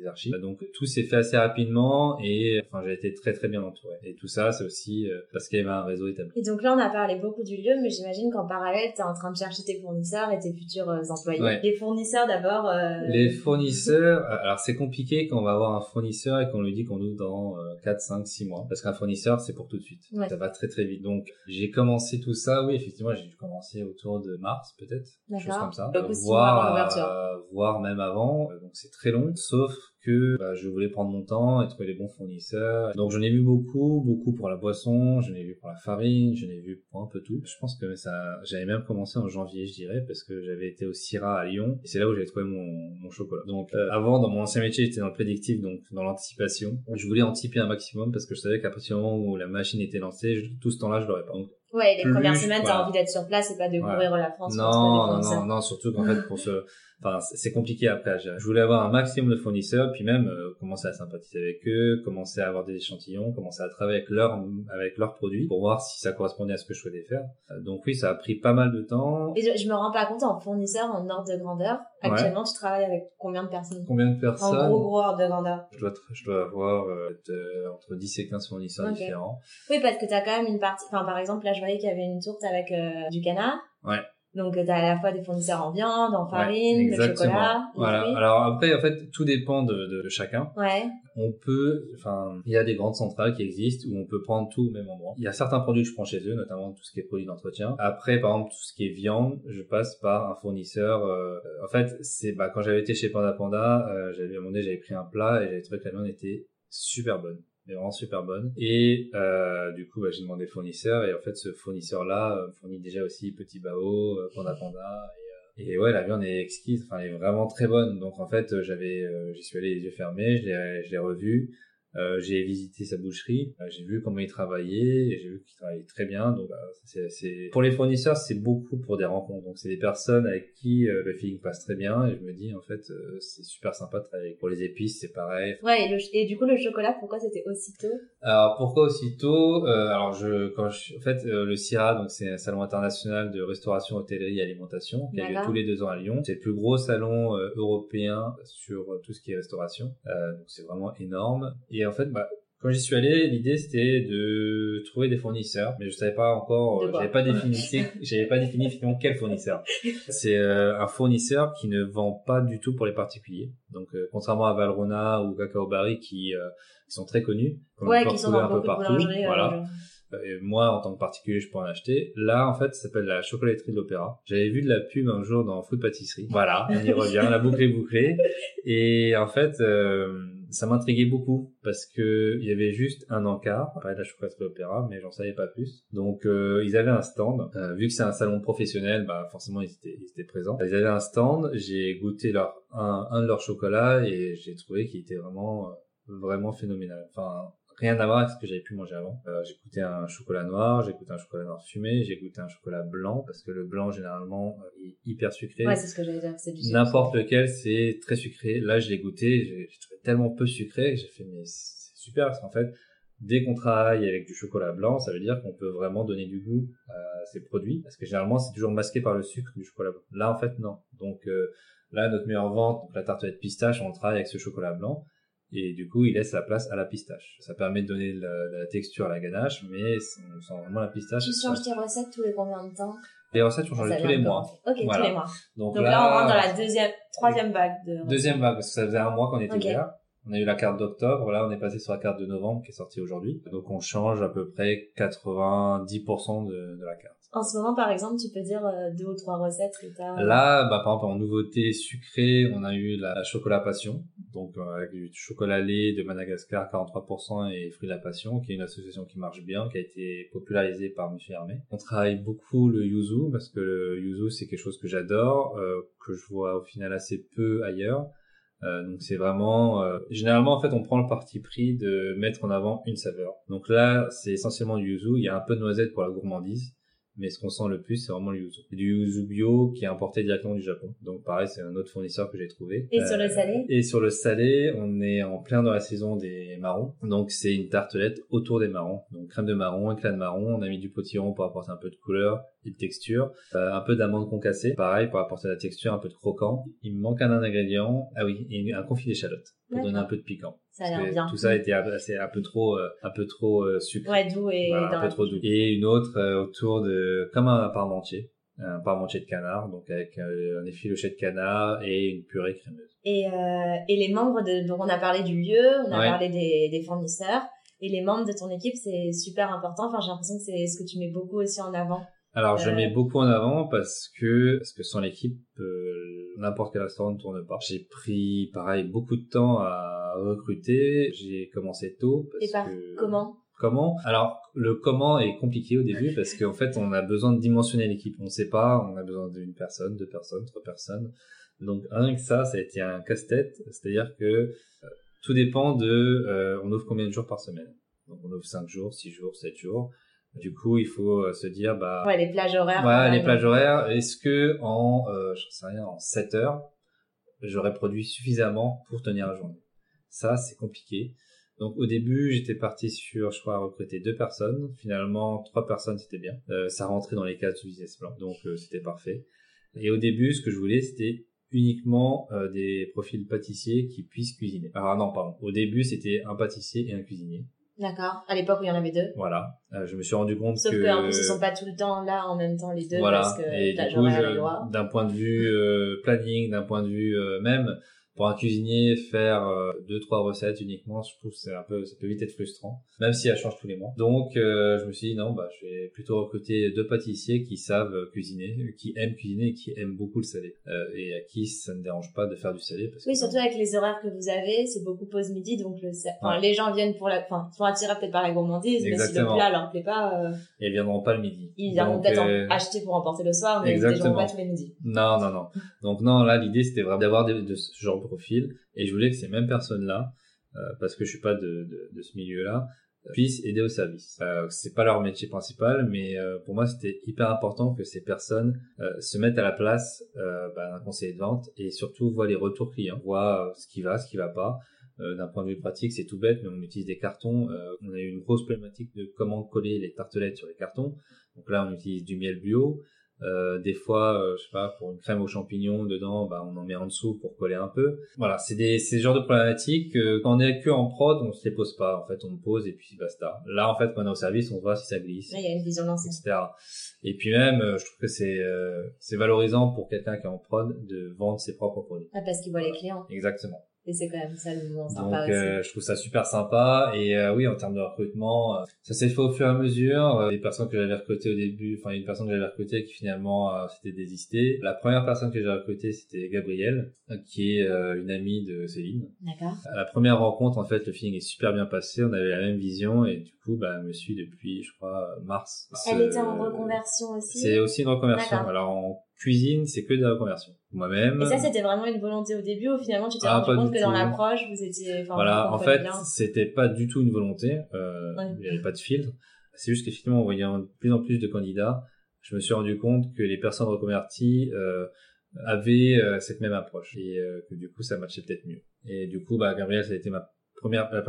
Speaker 2: archives. Donc tout s'est fait assez rapidement et enfin j'ai été très très bien entouré. Et tout ça, c'est aussi euh, parce qu'il y avait un réseau établi.
Speaker 1: Et donc là, on a parlé beaucoup du lieu, mais j'imagine qu'en parallèle, tu es en train de chercher tes fournisseurs et tes futurs euh, employés. Les fournisseurs d'abord. Euh,
Speaker 2: Les fournisseurs, alors c'est compliqué quand on va avoir un fournisseur et qu'on lui dit qu'on ouvre dans 4, 5, 6 mois. Parce qu'un fournisseur, c'est pour tout de suite. Ça va très très vite. Donc j'ai commencé tout ça, oui, effectivement, j'ai dû commencer autour de mars peut-être. Chose comme ça.
Speaker 1: Donc, voir,
Speaker 2: voir même avant. Donc c'est très long, sauf que bah, je voulais prendre mon temps et trouver les bons fournisseurs. Donc j'en ai vu beaucoup, beaucoup pour la boisson, j'en ai vu pour la farine, j'en ai vu pour un peu tout. Je pense que ça, j'avais même commencé en janvier, je dirais, parce que j'avais été au Syrah à Lyon et c'est là où j'avais trouvé mon, mon chocolat. Donc euh, avant, dans mon ancien métier, j'étais dans le prédictif, donc dans l'anticipation. Je voulais anticiper un maximum parce que je savais qu'à partir du moment où la machine était lancée, tout ce temps-là, je l'aurais pas.
Speaker 1: ouais, les premières semaines, t'as envie d'être sur place et pas de courir la France.
Speaker 2: Non, non, non, non, surtout qu'en fait, pour ce enfin c'est compliqué après je voulais avoir un maximum de fournisseurs puis même euh, commencer à sympathiser avec eux commencer à avoir des échantillons commencer à travailler avec leurs avec leurs produits pour voir si ça correspondait à ce que je souhaitais faire. Euh, donc oui ça a pris pas mal de temps.
Speaker 1: Et je, me rends pas compte en fournisseur en ordre de grandeur actuellement tu travailles avec combien de personnes?
Speaker 2: Combien de personnes en
Speaker 1: gros gros ordre de grandeur.
Speaker 2: Je dois je dois avoir euh, entre 10 et 15 fournisseurs différents.
Speaker 1: Oui parce que tu as quand même une partie enfin par exemple là je voyais qu'il y avait une tourte avec du canard.
Speaker 2: Ouais
Speaker 1: donc, tu as à la fois des fournisseurs en viande, en farine, le chocolat.
Speaker 2: Voilà. Alors après, en fait, tout dépend de, de, chacun.
Speaker 1: Ouais.
Speaker 2: On peut, enfin, il y a des grandes centrales qui existent où on peut prendre tout au même endroit. Il y a certains produits que je prends chez eux, notamment tout ce qui est produits d'entretien. Après, par exemple, tout ce qui est viande, je passe par un fournisseur. Euh, en fait, c'est bah quand j'avais été chez Panda Panda, euh, j'avais demandé, j'avais pris un plat et j'avais trouvé que la viande était super bonne vraiment super bonne. Et euh, du coup, bah, j'ai demandé le fournisseur et en fait, ce fournisseur-là euh, fournit déjà aussi Petit Bao, euh, Panda Panda. Et, euh, et, ouais, la viande est exquise, enfin, elle est vraiment très bonne. Donc en fait, j'avais, j'y suis allé les yeux fermés, je l'ai, je l'ai revu. Euh, j'ai visité sa boucherie, euh, j'ai vu comment il travaillait, j'ai vu qu'il travaillait très bien. Donc, c'est, c'est pour les fournisseurs, c'est beaucoup pour des rencontres. Donc, c'est des personnes avec qui euh, le feeling passe très bien. Et je me dis, en fait, c'est super sympa de travailler. Pour les épices, c'est pareil.
Speaker 1: Ouais. Et, du coup, le chocolat, pourquoi c'était aussitôt?
Speaker 2: Alors, pourquoi aussitôt? Alors, je, quand je, en fait, le CIRA, donc c'est un salon international de restauration, hôtellerie et alimentation, qui a lieu tous les deux ans à Lyon. C'est le plus gros salon européen sur tout ce qui est restauration. donc, c'est vraiment énorme. Et et en fait, bah, quand j'y suis allé, l'idée c'était de trouver des fournisseurs, mais je savais pas encore, euh, j'avais pas défini, j'avais pas défini finalement quel fournisseur. C'est euh, un fournisseur qui ne vend pas du tout pour les particuliers. Donc euh, contrairement à Valrona ou Cacao Barry qui, sont très connus,
Speaker 1: ouais, qui sont un peu partout, voilà.
Speaker 2: Et moi, en tant que particulier, je peux en acheter. Là, en fait, ça s'appelle la chocolaterie de l'Opéra. J'avais vu de la pub un jour dans Food Pâtisserie. Voilà, on y revient, la boucle est bouclée. Et en fait, ça m'intriguait beaucoup parce que il y avait juste un encart, pas de la chocolaterie opéra, mais j'en savais pas plus. Donc euh, ils avaient un stand. Euh, vu que c'est un salon professionnel, bah forcément ils étaient, ils étaient présents. Ils avaient un stand. J'ai goûté leur un, un de leurs chocolats et j'ai trouvé qu'il était vraiment euh, vraiment phénoménal. Enfin rien à voir avec ce que j'avais pu manger avant. Euh, j'ai goûté un chocolat noir, j'ai goûté un chocolat noir fumé, j'ai goûté un chocolat blanc parce que le blanc généralement euh, est hyper sucré.
Speaker 1: Ouais, c'est ce que j'allais dire, c'est du
Speaker 2: N'importe lequel, c'est très sucré. Là, je l'ai goûté, j'ai trouvé tellement peu sucré que j'ai fait mais c'est super parce qu'en fait, dès qu'on travaille avec du chocolat blanc, ça veut dire qu'on peut vraiment donner du goût à ces produits parce que généralement, c'est toujours masqué par le sucre du chocolat blanc. Là, en fait, non. Donc euh, là, notre meilleure vente, la tartelette pistache, on travaille avec ce chocolat blanc et du coup il laisse la place à la pistache. Ça permet de donner de la, texture à la ganache, mais on sent vraiment la pistache.
Speaker 1: Tu changes tes recettes tous les combien de temps
Speaker 2: Les recettes sont changées tous les mois.
Speaker 1: Ok, tous les mois. Donc, là, on rentre dans la deuxième, troisième vague de.
Speaker 2: Deuxième vague parce que ça faisait un mois qu'on était okay. ouvert. On a eu la carte d'octobre, là on est passé sur la carte de novembre qui est sortie aujourd'hui. Donc on change à peu près 90% de, de la carte.
Speaker 1: En ce moment, par exemple, tu peux dire euh, deux ou trois recettes que tu as.
Speaker 2: Là, bah, par exemple, en nouveauté sucrée, on a eu la, chocolat passion, donc euh, avec du chocolat lait de Madagascar 43% et fruits de la passion, qui est une association qui marche bien, qui a été popularisée par Monsieur Hermé. On travaille beaucoup le yuzu parce que le yuzu c'est quelque chose que j'adore, euh, que je vois au final assez peu ailleurs. Euh, donc c'est vraiment généralement en fait on prend le parti pris de mettre en avant une saveur. Donc là c'est essentiellement du yuzu, il y a un peu de noisette pour la gourmandise mais ce qu'on sent le plus, c'est vraiment le yuzu. Du yuzu bio qui est importé directement du Japon. Donc pareil, c'est un autre fournisseur que j'ai trouvé.
Speaker 1: Et sur le euh, salé
Speaker 2: Et sur le salé, on est en plein dans la saison des marrons. Donc c'est une tartelette autour des marrons. Donc crème de marron, éclat de marron. On a mis du potiron pour apporter un peu de couleur et de texture. Euh, un peu d'amande concassée, pareil, pour apporter la texture, un peu de croquant. Il me manque un ingrédient. Ah oui, un confit d'échalote pour donner un peu de piquant.
Speaker 1: Ça a l'air bien.
Speaker 2: Tout ça était assez un peu trop, euh, un peu trop euh, sucré.
Speaker 1: Ouais, doux et
Speaker 2: un peu trop doux. Et une autre euh, autour de, comme un parmentier, un parmentier de canard, donc avec un effiloché de canard et une purée crémeuse.
Speaker 1: Et, et les membres de, donc on a parlé du lieu, on a parlé des, des fournisseurs, et les membres de ton équipe, c'est super important. Enfin, j'ai l'impression que c'est ce que tu mets beaucoup aussi en avant.
Speaker 2: Alors, je mets beaucoup en avant parce que, parce que sans l'équipe, n'importe quel restaurant ne tourne pas. J'ai pris, pareil, beaucoup de temps à recruter. J'ai commencé tôt.
Speaker 1: Parce Et par comment?
Speaker 2: Comment? Alors, le comment est compliqué au début parce qu'en fait, on a besoin de dimensionner l'équipe. On ne sait pas, on a besoin d'une personne, deux personnes, trois personnes. Donc, rien que ça, ça a été un casse-tête. C'est-à-dire que euh, tout dépend de, euh, on ouvre combien de jours par semaine? Donc, on ouvre cinq jours, six jours, sept jours. Du coup, il faut euh, se dire, bah.
Speaker 1: Ouais, les plages horaires.
Speaker 2: Ouais, les plages horaires. Est-ce que en, euh, je sais rien, en 7 heures, j'aurais produit suffisamment pour tenir la journée? Ça, c'est compliqué. Donc, au début, j'étais parti sur, je crois, recruter deux personnes. Finalement, trois personnes, c'était bien. Euh, ça rentrait dans les cases du business plan. Donc, euh, c'était parfait. Et au début, ce que je voulais, c'était uniquement des profils pâtissiers qui puissent cuisiner. Alors non, pardon. Au début, c'était un pâtissier et un cuisinier.
Speaker 1: D'accord. À l'époque où il y en avait deux.
Speaker 2: Voilà. Euh, je me suis rendu compte
Speaker 1: Sauf
Speaker 2: que.
Speaker 1: Sauf qu'en plus, ils sont pas tout le temps là en même temps les deux.
Speaker 2: Voilà.
Speaker 1: Parce que
Speaker 2: et du coup, d'un point de vue euh, planning, d'un point de vue euh, même, pour un cuisinier, faire euh, deux trois recettes uniquement, je trouve c'est un peu, ça peut vite être frustrant, même si elle change tous les mois. Donc, euh, je me suis dit non, bah, je vais plutôt recruter deux pâtissiers qui savent cuisiner, qui aiment cuisiner et qui aiment beaucoup le salé, euh, et à qui ça ne dérange pas de faire du salé. Parce
Speaker 1: oui, surtout avec les horaires que vous avez, c'est beaucoup pause midi, donc le, enfin, les gens viennent pour la, enfin, sont attirés peut-être par la gourmandise, mais si le plat leur plaît pas,
Speaker 2: et ils viendront pas le midi.
Speaker 1: Ils viendront peut-être acheter pour emporter le soir, mais ils ne pas tous les midis.
Speaker 2: Non, non, non. donc non, là, l'idée c'était vraiment d'avoir de, de ce genre profil et je voulais que ces mêmes personnes-là parce que je suis pas de, ce milieu-là, puissent aider au service. Euh, c'est pas leur métier principal, mais euh, pour moi c'était hyper important que ces personnes euh, se mettent à la place euh, bah, d'un conseiller de vente et surtout voient les retours clients, voient ce qui va, ce qui va pas. D'un point de vue pratique, c'est tout bête, mais on utilise des cartons. on a eu une grosse problématique de comment coller les tartelettes sur les cartons. Donc là, on utilise du miel bio. Euh, des fois, euh, je sais pas, pour une crème aux champignons dedans, bah, on en met en dessous pour coller un peu. Voilà, c'est des, c'est ce genre de problématiques que quand on est que en prod, on se les pose pas. En fait, on pose et puis basta. Là, en fait, quand on est au service, on voit si ça glisse.
Speaker 1: Il y a une vision.
Speaker 2: Etc. Et puis même, euh, je trouve que c'est, c'est valorisant pour quelqu'un qui est en prod de vendre ses propres produits.
Speaker 1: Ah, parce qu'il voit les clients.
Speaker 2: Exactement.
Speaker 1: Et c'est quand même ça le moment
Speaker 2: sympa Donc, euh, je trouve ça super sympa. Et euh, oui, en termes de recrutement, euh, ça s'est fait au fur et à mesure. les personnes que j'avais recrutées au début, enfin une personne que j'avais recrutée qui finalement s'était désistée. La première personne que j'ai recrutée, c'était Gabrielle, qui est une amie de Céline.
Speaker 1: D'accord.
Speaker 2: À la première rencontre, en fait, le feeling est super bien passé. On avait la même vision et du coup, bah, elle me suit depuis, je crois, mars.
Speaker 1: Elle était en reconversion aussi.
Speaker 2: C'est aussi une reconversion. Alors en cuisine, c'est que de la reconversion. Moi-même.
Speaker 1: Et ça, c'était vraiment une volonté au début, ou finalement, tu t'es ah, rendu compte que dans l'approche, vous étiez,
Speaker 2: Voilà, en fait, c'était pas du tout une volonté, euh, il n'y avait pas de filtre. C'est juste qu'effectivement, en voyant de plus en plus de candidats, je me suis rendu compte que les personnes reconverties, euh, avaient euh, cette même approche et euh, que du coup ça matchait peut-être mieux. Et du coup, bah, Gabriel, ça a été ma la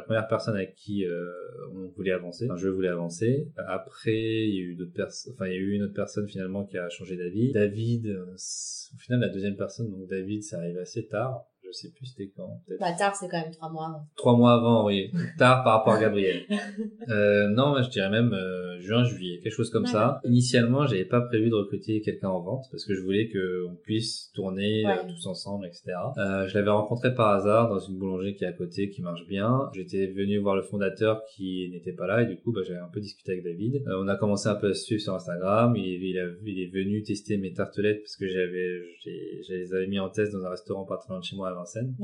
Speaker 2: première personne, la avec qui euh, on voulait avancer. Enfin, je voulais avancer. Après, il y a eu d'autres personnes. Enfin, il y a eu une autre personne finalement qui a changé d'avis. David, euh, au final, la deuxième personne, donc David, ça arrive assez tard je sais plus c'était quand.
Speaker 1: Bah, tard, c'est quand même trois mois avant.
Speaker 2: Trois mois avant, oui. Tard par rapport à Gabriel. euh, non, je dirais même euh, juin, juillet, quelque chose comme ça. Initialement, j'avais pas prévu de recruter quelqu'un en vente parce que je voulais qu'on puisse tourner euh, tous ensemble, etc. Euh, je l'avais rencontré par hasard dans une boulangerie qui est à côté, qui marche bien. J'étais venu voir le fondateur qui n'était pas là et du coup, bah, j'avais un peu discuté avec David. On a commencé un peu à se suivre sur Instagram. Il, il, a, il est venu tester mes tartelettes parce que j'avais, je les avais mis en test dans un restaurant pas très loin de chez moi Vincennes.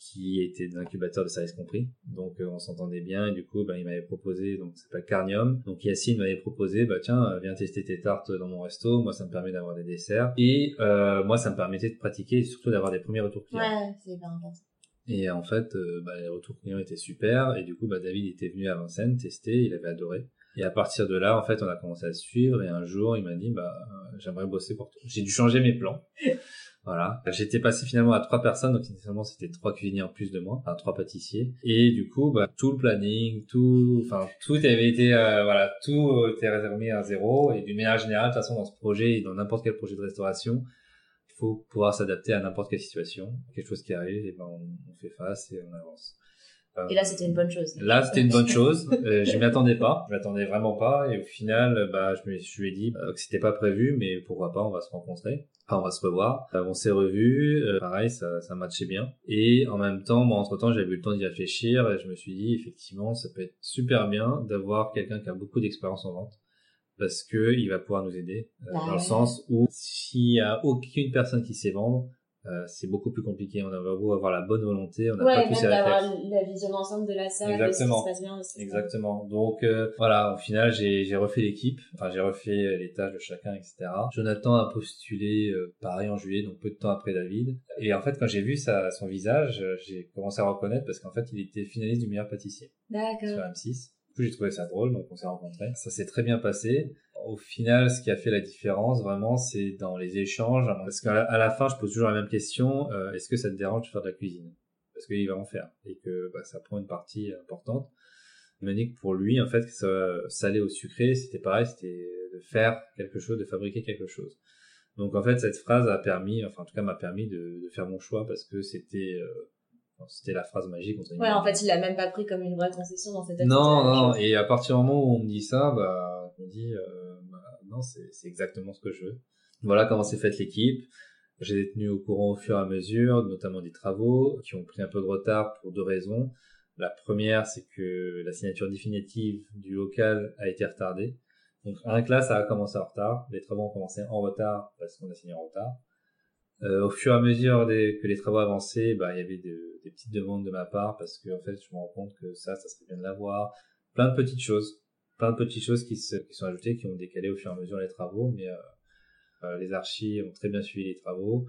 Speaker 2: Qui était l'incubateur de service compris. Donc euh, on s'entendait bien et du coup bah, il m'avait proposé, donc c'est pas Carnium. Donc Yacine m'avait proposé, bah tiens, euh, viens tester tes tartes dans mon resto. Moi ça me permet d'avoir des desserts. Et euh, moi ça me permettait de pratiquer et surtout d'avoir des premiers retours clients.
Speaker 1: Ouais, c'est hyper important.
Speaker 2: Et en fait, bah, les retours clients étaient super. Et du coup, bah, David était venu à Vincennes tester, il avait adoré. Et à partir de là, en fait, on a commencé à se suivre. Et un jour, il m'a dit, bah, j'aimerais bosser pour toi. J'ai dû changer mes plans. Voilà. J'étais passé finalement à trois personnes, donc initialement c'était trois cuisiniers en plus de moi, enfin trois pâtissiers. Et du coup, bah, tout le planning, tout, enfin tout avait été, euh, voilà, tout était réservé à zéro. Et d'une manière générale, de toute façon, dans ce projet, dans n'importe quel projet de restauration, il faut pouvoir s'adapter à n'importe quelle situation. Quelque chose qui arrive, et ben on, on fait face et on avance.
Speaker 1: Et là, c'était une bonne chose.
Speaker 2: Là, c'était une bonne chose. euh, je m'y attendais pas. Je m'attendais vraiment pas. Et au final, bah, je me suis dit euh, que c'était pas prévu, mais pourquoi pas, on va se rencontrer. Enfin, on va se revoir. Euh, on s'est revus. Euh, pareil, ça, ça matchait bien. Et en même temps, moi, entre temps, j'avais eu le temps d'y réfléchir et je me suis dit, effectivement, ça peut être super bien d'avoir quelqu'un qui a beaucoup d'expérience en vente parce que il va pouvoir nous aider bah dans le sens où s'il y a aucune personne qui sait vendre, euh, c'est beaucoup plus compliqué. On a beau avoir la bonne volonté, on n'a pas tous ces
Speaker 1: réflexes. la vision d'ensemble de la salle, Exactement. se passe bien aussi.
Speaker 2: Exactement. Donc euh, voilà, au final, j'ai refait l'équipe, enfin j'ai refait les tâches de chacun, etc. Jonathan a postulé euh, pareil en juillet, donc peu de temps après David. Et en fait, quand j'ai vu sa, son visage, j'ai commencé à reconnaître parce qu'en fait, il était finaliste du meilleur pâtissier sur M6. J'ai trouvé ça drôle, donc on s'est rencontrés. Ça s'est très bien passé au final, ce qui a fait la différence vraiment, c'est dans les échanges. Parce qu'à la, fin, je pose toujours la même question euh, est-ce que ça te dérange de faire de la cuisine? Parce qu'il va en faire et que bah, ça prend une partie importante. Il m'a dit que pour lui, en fait, que ça salé au sucré, c'était pareil, c'était de faire quelque chose, de fabriquer quelque chose. Donc en fait, cette phrase a permis, enfin en tout cas m'a permis de, faire mon choix parce que c'était euh, c'était la phrase magique.
Speaker 1: ouais, en fait, il l'a même pas pris comme une vraie concession dans cette.
Speaker 2: Non, non, et à partir du moment où on me dit ça, bah, je me dis, euh, bah, non, c'est exactement ce que je veux. Voilà comment s'est faite l'équipe. J'ai été tenu au courant au fur et à mesure, notamment des travaux qui ont pris un peu de retard pour deux raisons. La première, c'est que la signature définitive du local a été retardée. Donc, un classe a commencé en retard. Les travaux ont commencé en retard parce qu'on a signé en retard. Euh, au fur et à mesure que les travaux avançaient, bah, il y avait de, des petites demandes de ma part parce que en fait, je me rends compte que ça, ça serait bien de l'avoir. Plein de petites choses, plein de petites choses qui, se, qui sont ajoutées, qui ont décalé au fur et à mesure les travaux, mais euh, euh les archis ont très bien suivi les travaux.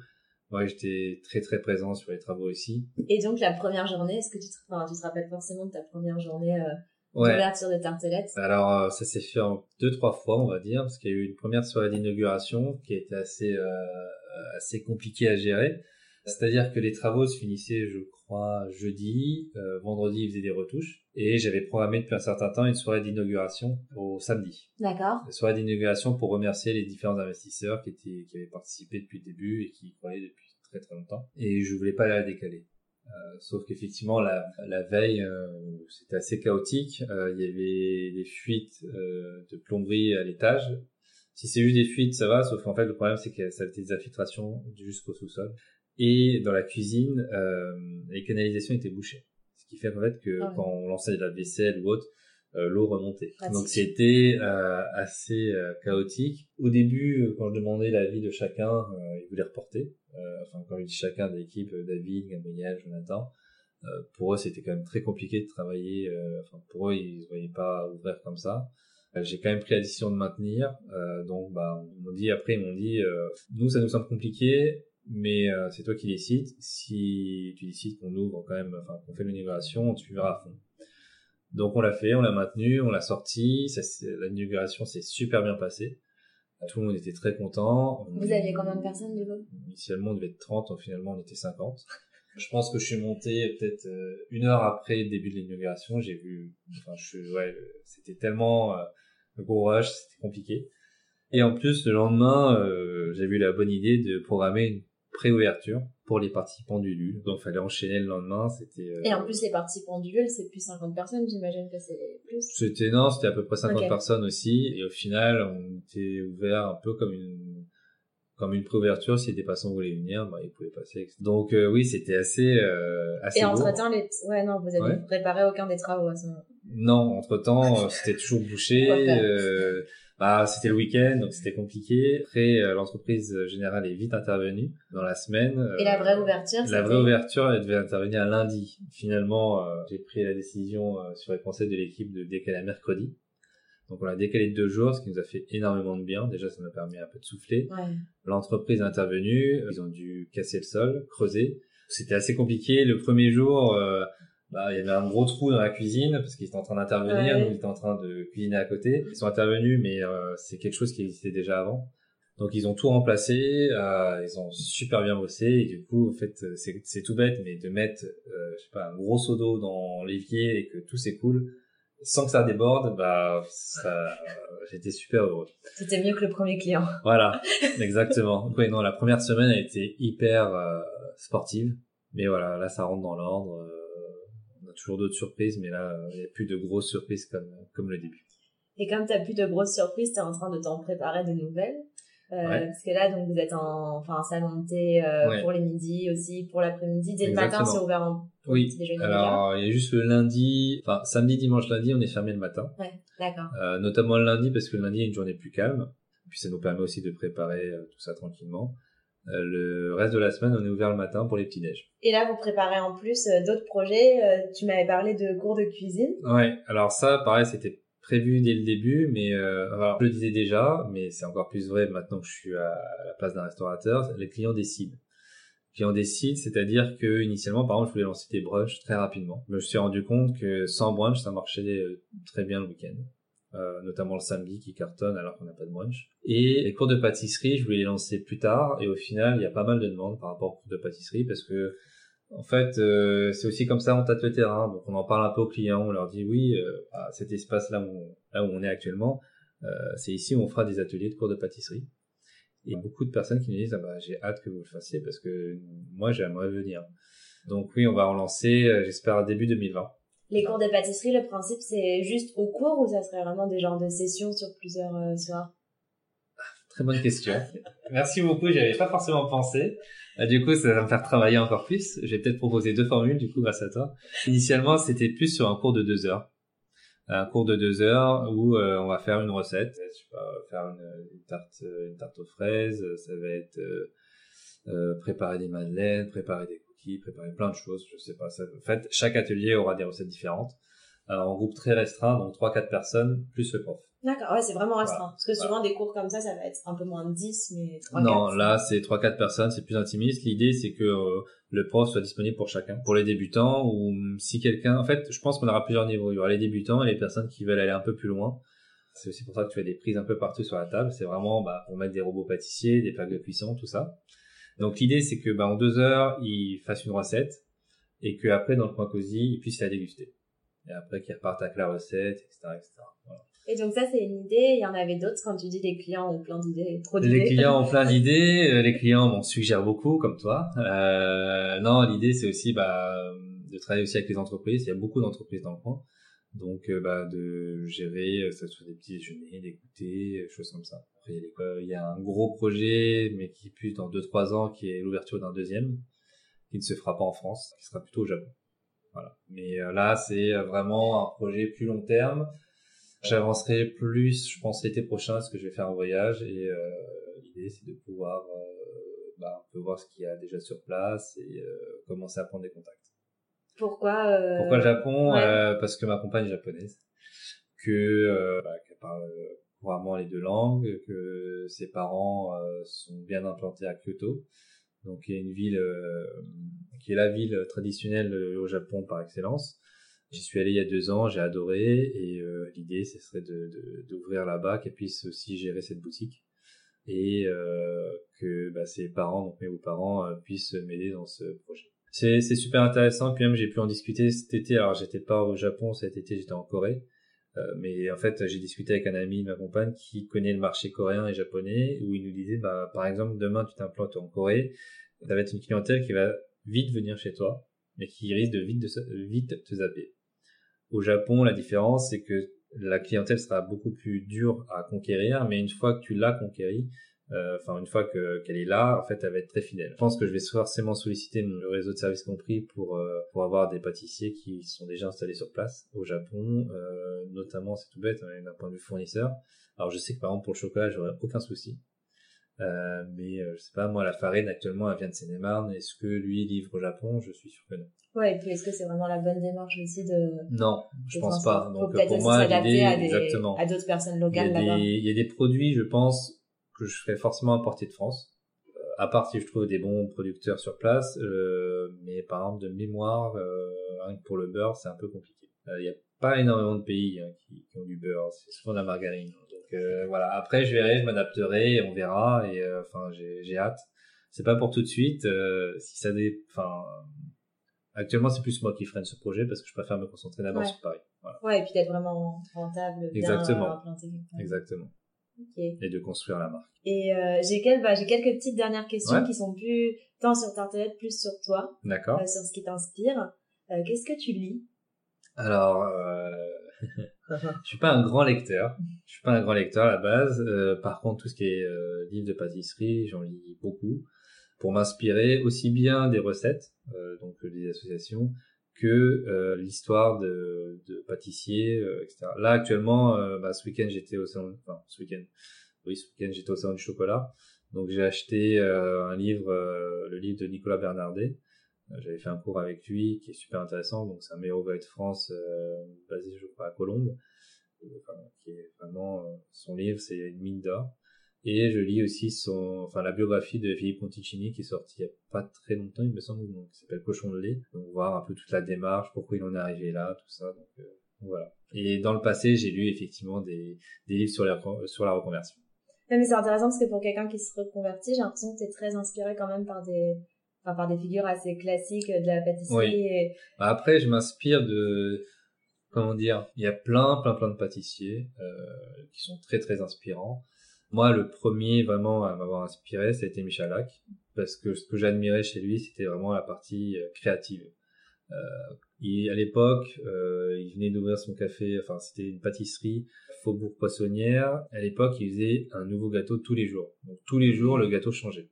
Speaker 2: Ouais, j'étais très très présent sur les travaux ici.
Speaker 1: Et donc la première journée, est-ce que tu te, enfin, tu te rappelles forcément de ta première journée euh, d'ouverture de tartelettes
Speaker 2: Alors euh, ça s'est fait en deux trois fois, on va dire, parce qu'il y a eu une première soirée d'inauguration qui a été assez euh, assez compliquée à gérer. C'est-à-dire que les travaux se finissaient, je crois, jeudi, euh, vendredi ils faisaient des retouches, et j'avais programmé depuis un certain temps une soirée d'inauguration au samedi.
Speaker 1: D'accord.
Speaker 2: Une soirée d'inauguration pour remercier les différents investisseurs qui étaient qui avaient participé depuis le début et qui y croyaient depuis très très longtemps. Et je voulais pas la décaler. Euh, sauf qu'effectivement la, la veille euh, c'était assez chaotique. Euh, il y avait des fuites euh, de plomberie à l'étage. Si c'est juste des fuites, ça va. Sauf qu'en fait le problème c'est que ça a été des infiltrations jusqu'au sous-sol. Et dans la cuisine, euh, les canalisations étaient bouchées. Ce qui fait en fait que ah quand on lançait de la vaisselle ou autre, l'eau remontait. Donc c'était euh, assez euh, chaotique. Au début, euh, quand je demandais l'avis de chacun, ils voulaient reporter. enfin, quand je dis chacun de l'équipe, David, Gabriel, Jonathan, pour eux c'était quand même très compliqué de travailler. enfin, pour eux, ils ne voyaient pas ouvrir comme ça. J'ai quand même pris la décision de maintenir. donc, bah, on m'a dit après, ils m'ont dit, nous, ça nous semble compliqué mais euh, c'est toi qui décides. Si tu décides qu'on ouvre quand même, enfin qu'on fait l'inauguration, on te suivra à fond. Donc on l'a fait, on l'a maintenu, on l'a sorti. L'inauguration s'est super bien passée. Tout le monde était très content.
Speaker 1: Vous aviez combien de personnes du coup?
Speaker 2: Initialement on devait être 30, finalement on était 50. Je pense que je suis monté peut-être euh, une heure après le début de l'inauguration. J'ai vu, enfin je, ouais, c'était tellement euh, gros rush, c'était compliqué. Et en plus, le lendemain, euh, j'ai eu la bonne idée de programmer une pré-ouverture pour les participants du LUL. Donc, il fallait enchaîner le lendemain. C'était.
Speaker 1: Euh, Et en plus, les participants du LUL, c'est plus 50 personnes. J'imagine que c'est plus.
Speaker 2: C'était non, c'était à peu près 50 personnes aussi. Et au final, on était ouvert un peu comme une comme une pré-ouverture. Si des passants voulaient venir, bah, ils pouvaient passer. Donc euh, oui, c'était assez euh, assez.
Speaker 1: Et entre temps, les ouais non, vous avez préparé aucun des travaux à ce moment.
Speaker 2: Non, entre temps, c'était toujours bouché. Bah, c'était le week-end, donc c'était compliqué. Après, euh, l'entreprise générale est vite intervenue dans la semaine.
Speaker 1: Euh, Et la vraie ouverture
Speaker 2: La vraie ouverture, elle devait intervenir lundi. Finalement, euh, j'ai pris la décision sur les conseils de l'équipe de décaler à mercredi. Donc on a décalé de deux jours, ce qui nous a fait énormément de bien. Déjà, ça m'a permis un peu de souffler. Ouais. L'entreprise est intervenue, ils ont dû casser le sol, creuser. C'était assez compliqué. Le premier jour, bah, il y avait un gros trou dans la cuisine parce qu'ils étaient en train d'intervenir, nous ils étaient en train de cuisiner à côté. Ils sont intervenus, mais euh, c'est quelque chose qui existait déjà avant. Donc ils ont tout remplacé, euh, ils ont super bien bossé et du coup en fait c'est tout bête mais de mettre euh, je sais pas un gros seau d'eau dans l'évier et que tout s'écoule sans que ça déborde bah ça j'étais super heureux.
Speaker 1: C'était mieux que le premier client.
Speaker 2: Voilà, exactement. Oui non la première semaine a été hyper euh, sportive mais voilà là ça rentre dans l'ordre toujours d'autres surprises, mais là, il n'y a plus de grosses surprises comme, comme le début.
Speaker 1: Et comme tu n'as plus de grosses surprises, tu es en train de t'en préparer de nouvelles. Euh, Parce que là, donc, vous êtes en, enfin, salon de thé euh, pour les midis aussi, pour l'après-midi. Dès le matin, c'est ouvert en
Speaker 2: oui. Alors, il y a juste le lundi, enfin, samedi, dimanche, lundi, on est fermé le matin.
Speaker 1: Ouais, d'accord.
Speaker 2: Euh, notamment le lundi, parce que le lundi est une journée plus calme. Puis ça nous permet aussi de préparer tout ça tranquillement. Euh, le reste de la semaine, on est ouvert le matin pour les petits neiges.
Speaker 1: Et là, vous préparez en plus euh, d'autres projets. Euh, tu m'avais parlé de cours de cuisine.
Speaker 2: Ouais. Alors ça, pareil, c'était prévu dès le début, mais alors, je le disais déjà, mais c'est encore plus vrai maintenant que je suis à la place d'un restaurateur. Les clients décident. Les clients décident, c'est-à-dire que initialement, par exemple, je voulais lancer des brunchs très rapidement. Je me suis rendu compte que sans brunch, ça marchait très bien le week-end. Euh, notamment le samedi qui cartonne alors qu'on n'a pas de brunch. Et les cours de pâtisserie, je voulais les lancer plus tard et au final, il y a pas mal de demandes par rapport aux cours de pâtisserie parce que en fait, euh, c'est aussi comme ça on tâte le terrain. Donc on en parle un peu aux clients, on leur dit oui, euh, bah, cet espace là où on est actuellement, c'est ici où on fera des ateliers de cours de pâtisserie. Et beaucoup de personnes qui nous disent ah bah j'ai hâte que vous le fassiez parce que moi j'aimerais venir. Donc oui, on va relancer, j'espère début 2020.
Speaker 1: Les cours de pâtisserie, le principe, c'est juste au cours ou ça serait vraiment des genres de sessions sur plusieurs euh, soirs?
Speaker 2: Très bonne question. Merci beaucoup, j'y avais pas forcément pensé. Euh, du coup, ça va me faire travailler encore plus. J'ai peut-être proposé deux formules, du coup, grâce à toi. Initialement, c'était plus sur un cours de deux heures. Un cours de deux heures où euh, on va faire une recette. Je sais pas, faire une, tarte, une tarte aux fraises. Ça va être préparer des madeleines, préparer des préparer plein de choses, je sais pas. Ça, en fait, chaque atelier aura des recettes différentes. en groupe très restreint, donc 3-4 personnes, plus le prof.
Speaker 1: D'accord, ouais, c'est vraiment restreint. Parce que souvent, des cours comme ça, ça va être un peu moins de 10, mais 3
Speaker 2: Non, là, c'est 3-4 personnes, c'est plus intimiste. L'idée, c'est que euh, le prof soit disponible pour chacun. Pour les débutants, ou si quelqu'un... En fait, je pense qu'on aura plusieurs niveaux. Il y aura les débutants et les personnes qui veulent aller un peu plus loin. C'est aussi pour ça que tu as des prises un peu partout sur la table. C'est vraiment bah, pour mettre des robots pâtissiers, des plaques de cuisson, tout ça. Donc l'idée, c'est que bah, en deux heures, ils fassent une recette et qu'après, dans le coin cosy, ils puissent la déguster. Et après, qu'ils repartent avec la recette, etc. etc. Voilà.
Speaker 1: Et donc ça, c'est une idée. Il y en avait d'autres quand tu dis les clients ont plein d'idées, trop d'idées.
Speaker 2: Les clients ont plein d'idées. Euh, les clients m'en suggèrent beaucoup, comme toi. Euh, non, l'idée, c'est aussi bah, de travailler aussi avec les entreprises. Il y a beaucoup d'entreprises dans le coin. Donc, euh, bah, de gérer, ça soit des petits déjeuners, des goûters, choses comme ça. Après, il y a un gros projet, mais qui plus dans 2-3 ans, qui est l'ouverture d'un deuxième, qui ne se fera pas en France, qui sera plutôt au Japon. Voilà. Mais là, c'est vraiment un projet plus long terme J'avancerai plus, je pense, l'été prochain, parce que je vais faire un voyage et euh, l'idée, c'est de pouvoir euh, bah, un peu voir ce qu'il y a déjà sur place et euh, commencer à prendre des contacts.
Speaker 1: Pourquoi
Speaker 2: Pourquoi le Japon Parce que ma compagne est japonaise, que bah, qu'elle parle couramment les deux langues, que ses parents sont bien implantés à Kyoto, donc il y a une ville qui est la ville traditionnelle au Japon par excellence. J'y suis allé il y a deux ans, j'ai adoré. Et euh, l'idée ce serait de d'ouvrir là-bas qu'elle puisse aussi gérer cette boutique. Et euh, que bah, ses parents, donc mes beaux-parents, euh, puissent m'aider dans ce projet. C'est super intéressant puis même j'ai pu en discuter cet été. Alors j'étais pas au Japon cet été, j'étais en Corée. mais en fait, j'ai discuté avec un ami ma compagne qui connaît le marché coréen et japonais, où il nous disait, bah, par exemple, demain tu t'implantes en Corée, ça va être une clientèle qui va vite venir chez toi, mais qui risque de vite, de, vite te zapper. Au Japon, la différence, c'est que la clientèle sera beaucoup plus dure à conquérir, mais une fois que tu l'as conquérie, euh, enfin une fois que qu'elle est là, en fait, elle va être très fidèle. Je pense que je vais forcément solliciter le réseau de services compris pour euh, pour avoir des pâtissiers qui sont déjà installés sur place au Japon, euh, notamment c'est tout bête hein, d'un point de vue fournisseur. Alors je sais que par exemple pour le chocolat, j'aurais aucun souci. Euh, mais euh, je sais pas, moi, la farine actuellement, elle vient de Seine-et-Marne. Est-ce que lui livre au Japon? Je suis sûr que non.
Speaker 1: Ouais, et puis est-ce que c'est vraiment la bonne démarche aussi de
Speaker 2: Non, je pense pas. Donc pour moi, l'idée, exactement,
Speaker 1: à d'autres personnes locales
Speaker 2: là-bas. Il y a des produits, je pense, que je ferais forcément importer de France. Euh, à part si je trouve des bons producteurs sur place, euh, mais par exemple de mémoire, euh, rien que pour le beurre, c'est un peu compliqué. Il n'y a pas énormément de pays hein, qui, qui, ont du beurre, c'est souvent de la margarine. Donc voilà. Après, je verrai, je m'adapterai, on verra. Et enfin, j'ai hâte. C'est pas pour tout de suite. si ça dé... enfin Actuellement, c'est plus moi qui freine ce projet parce que je préfère me concentrer d'abord sur Paris.
Speaker 1: Voilà. Ouais, et puis d'être vraiment rentable,
Speaker 2: Exactement.
Speaker 1: bien implanté.
Speaker 2: Exactement. Okay. Et de construire la marque.
Speaker 1: Et euh, j'ai quelques, bah, j'ai quelques petites dernières questions qui sont plus tant sur Tartelette, plus sur toi.
Speaker 2: D'accord.
Speaker 1: Euh, sur ce qui t'inspire. Euh, qu'est-ce que tu lis?
Speaker 2: Alors, je suis pas un grand lecteur. Je suis pas un grand lecteur à la base. Par contre, tout ce qui est livre de pâtisserie, j'en lis beaucoup pour m'inspirer aussi bien des recettes, donc des associations, que euh, l'histoire de, de pâtissiers, euh, etc. Là actuellement, bah, ce week-end j'étais au salon, enfin ce week-end, oui ce week-end j'étais au salon du chocolat, donc j'ai acheté un livre, le livre de Nicolas Bernardet. J'avais fait un cours avec lui qui est super intéressant, donc c'est un meilleur de France basé je crois à Colombes, enfin, qui est vraiment son livre c'est une mine d'or. Et je lis aussi son, enfin, la biographie de Philippe Conticini qui est sortie il y a pas très longtemps, il me semble, donc, qui s'appelle Cochon de lait. Donc, voir un peu toute la démarche, pourquoi il en est arrivé là, tout ça. Donc, euh, voilà. Et dans le passé, j'ai lu effectivement des, des livres sur la, sur la reconversion.
Speaker 1: mais c'est intéressant parce que pour quelqu'un qui se reconvertit, j'ai l'impression que tu es très inspiré quand même par des, enfin, par des figures assez classiques de la pâtisserie.
Speaker 2: Oui. Bah, après, je m'inspire de, comment dire, il y a plein, plein, plein de pâtissiers euh, qui sont très, très inspirants. Moi, le premier vraiment à m'avoir inspiré, ça a été Michalak, parce que ce que j'admirais chez lui, c'était vraiment la partie euh, créative. Euh, à l'époque, euh, il venait d'ouvrir son café, enfin c'était une pâtisserie Faubourg Poissonnière. À l'époque, il faisait un nouveau gâteau tous les jours. Donc tous les jours, le gâteau changeait.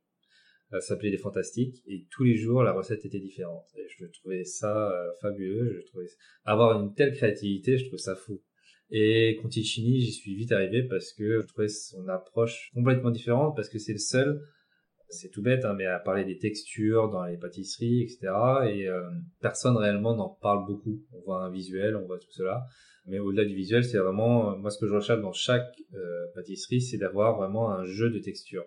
Speaker 2: Ça s'appelait les Fantastiques et tous les jours, la recette était différente. Et je trouvais ça euh, fabuleux. Je trouvais avoir une telle créativité, je trouve ça fou. Et Conticini, j'y suis vite arrivé parce que je trouvais son approche complètement différente parce que c'est le seul c'est tout bête, hein, mais à parler des textures dans les pâtisseries, etc. Et euh, personne réellement n'en parle beaucoup. On voit un visuel, on voit tout cela. Mais au-delà du visuel, c'est vraiment, moi ce que je recherche dans chaque euh, pâtisserie, c'est d'avoir vraiment un jeu de texture.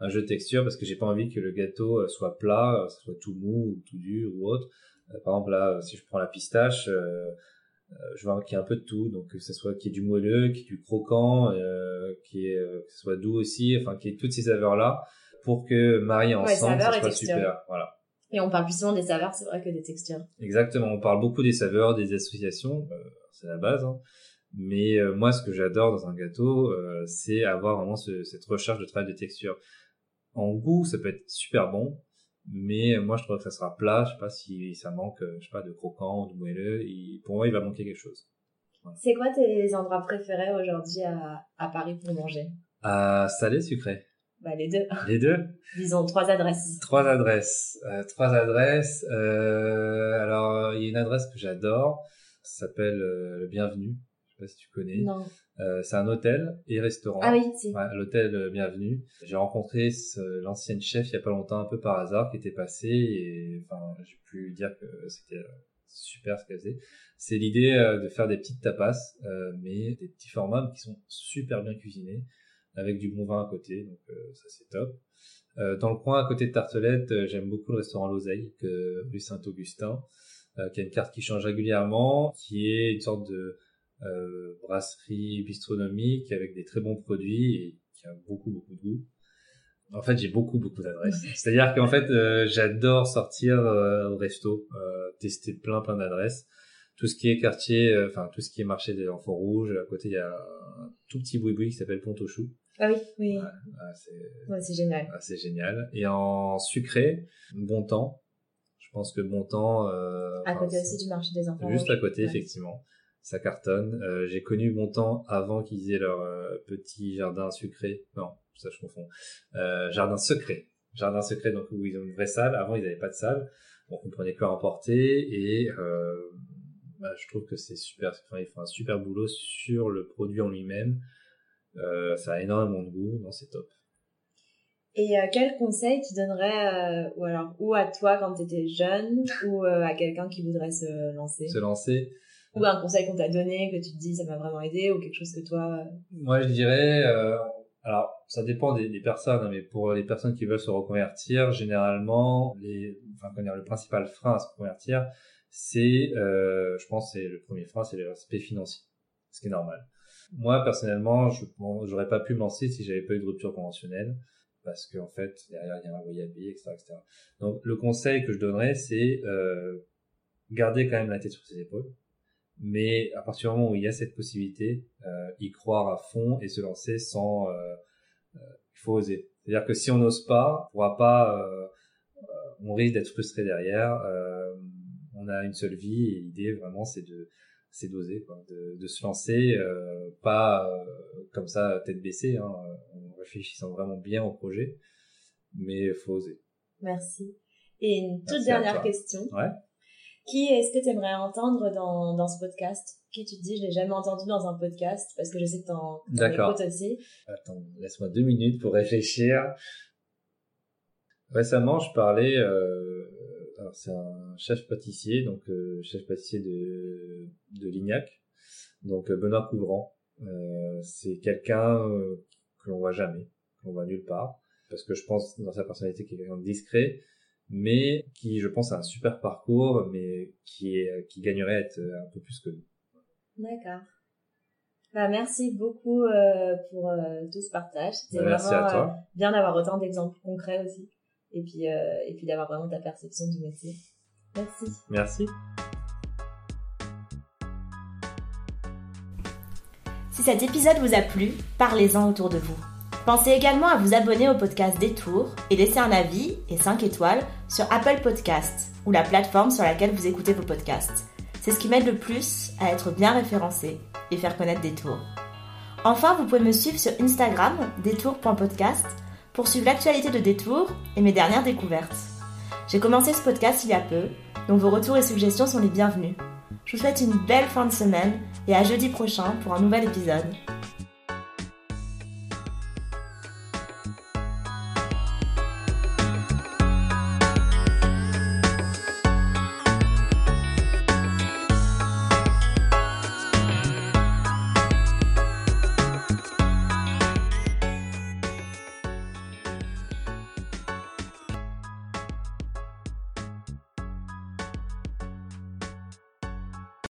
Speaker 2: Un jeu de texture parce que j'ai pas envie que le gâteau euh, soit plat, soit tout mou ou tout dur ou autre. par exemple là, si je prends la pistache, je veux qu'il y ait un peu de tout, donc que ce soit qu'il y ait du moelleux, qu'il y ait du croquant, euh, qu'il y ait, que ce soit doux aussi, enfin qu'il y ait toutes ces saveurs là pour que marier ensemble, ça soit super. Voilà.
Speaker 1: Et on parle plus souvent des saveurs, c'est vrai, que des textures.
Speaker 2: Exactement, on parle beaucoup des saveurs, des associations, euh, c'est la base. Hein. Mais euh, moi, ce que j'adore dans un gâteau, euh, c'est avoir vraiment cette recherche de travail de texture. En goût, ça peut être super bon, mais moi, je trouve que ça sera plat. Je sais pas si ça manque, je sais pas, de croquant, de moelleux. pour moi, il va manquer quelque chose.
Speaker 1: C'est quoi tes endroits préférés aujourd'hui à, à Paris pour manger?
Speaker 2: À salé, sucré.
Speaker 1: Bah, les deux.
Speaker 2: Les deux?
Speaker 1: Disons trois adresses.
Speaker 2: Trois adresses. Euh, trois adresses. Euh, alors, il y a une adresse que j'adore. Ça s'appelle euh, Le Bienvenu. Je sais pas si tu connais.
Speaker 1: Non.
Speaker 2: Euh, c'est un hôtel et restaurant.
Speaker 1: Ah oui, si.
Speaker 2: Ouais, L'hôtel Bienvenu. J'ai rencontré l'ancienne chef il y a pas longtemps, un peu par hasard, qui était passée et enfin, j'ai pu dire que c'était super ce qu'elle faisait. C'est l'idée de faire des petites tapas, mais des petits formats qui sont super bien cuisinés avec du bon vin à côté, donc euh, ça c'est top. Euh, dans le coin à côté de Tartelette, euh, j'aime beaucoup le restaurant L'Oseille, rue Saint-Augustin, qui a une carte qui change régulièrement, qui est une sorte de brasserie bistronomique avec des très bons produits et qui a beaucoup beaucoup de goût. En fait, j'ai beaucoup beaucoup d'adresses. C'est-à-dire qu'en fait, j'adore sortir au resto, tester plein plein d'adresses. Tout ce qui est quartier, enfin tout ce qui est marché des enfants rouges. À côté, il y a un tout petit boui-boui qui s'appelle Pont
Speaker 1: ah oui, oui.
Speaker 2: Ouais,
Speaker 1: c'est génial.
Speaker 2: c'est génial. Et en sucré, bon temps. Je pense que bon temps. Euh,
Speaker 1: à côté aussi du marché des enfants.
Speaker 2: Juste à côté, effectivement. Ça cartonne. Euh, j'ai connu bon temps avant qu'ils aient leur euh, petit jardin sucré. Non, ça je confonds. Euh, jardin secret. Jardin secret, donc où ils ont une vraie salle. Avant, ils n'avaient pas de salle. Donc on prenait que emporter et bah, je trouve que c'est super. Enfin, ils font un super boulot sur le produit en lui-même ça a énormément de goût, non, c'est top.
Speaker 1: Et quel conseil tu donnerais, ou alors, ou à toi quand tu étais jeune, ou à quelqu'un qui voudrait se lancer?
Speaker 2: Se lancer
Speaker 1: Ou un conseil qu'on t'a donné, que tu te dis ça m'a vraiment aidé, ou quelque chose que toi...
Speaker 2: Moi, je dirais, alors, ça dépend des, personnes, hein, mais pour les personnes qui veulent se reconvertir, généralement, les, enfin, le principal frein à se reconvertir, c'est, je pense, c'est le premier frein, c'est l'aspect financier, ce qui est normal. Moi, personnellement, je j'aurais pas pu me lancer si j'avais pas eu de rupture conventionnelle parce qu'en fait, derrière, il y a un loyer à etc., etc. Donc, le conseil que je donnerais, c'est euh, garder quand même la tête sur ses épaules, mais à partir du moment où il y a cette possibilité, euh, y croire à fond et se lancer sans... Euh, euh il faut oser. C'est-à-dire que si on n'ose pas, on pourra pas... Euh, on risque d'être frustré derrière. on a une seule vie et l'idée, vraiment, c'est de c'est d'oser, de, de, se lancer, euh, pas euh, comme ça tête baissée, hein, en réfléchissant vraiment bien au projet, mais il faut oser.
Speaker 1: Merci. Et une toute dernière question. Ouais. Qui est-ce que tu aimerais entendre dans, dans ce podcast? Qui tu te dis, je l'ai jamais entendu dans un podcast parce que je sais que t'en, en écoutes aussi.
Speaker 2: Attends, laisse-moi deux minutes pour réfléchir. Récemment, je parlais euh, alors c'est un chef pâtissier, donc euh, chef pâtissier de, de Lignac, donc euh, Benoît Couvrant. Euh, c'est quelqu'un que l'on voit jamais, qu'on voit nulle part, parce que je pense dans sa personnalité qu'il est quelqu'un de discret, mais qui, je pense, a un super parcours, mais qui est, qui gagnerait à être un peu plus que nous.
Speaker 1: D'accord. Bah, merci beaucoup pour tout ce partage. C'était bah, vraiment bien d'avoir autant d'exemples concrets aussi et puis, euh, et puis d'avoir vraiment ta perception du métier. Merci.
Speaker 2: Merci.
Speaker 3: Si cet épisode vous a plu, parlez-en autour de vous. Pensez également à vous abonner au podcast Détour et laisser un avis et 5 étoiles sur Apple Podcasts ou la plateforme sur laquelle vous écoutez vos podcasts. C'est ce qui m'aide le plus à être bien référencé et faire connaître Détour. Enfin, vous pouvez me suivre sur Instagram, détour.podcast pour suivre l'actualité de Détour et mes dernières découvertes. J'ai commencé ce podcast il y a peu, donc vos retours et suggestions sont les bienvenus. Je vous souhaite une belle fin de semaine et à jeudi prochain pour un nouvel épisode.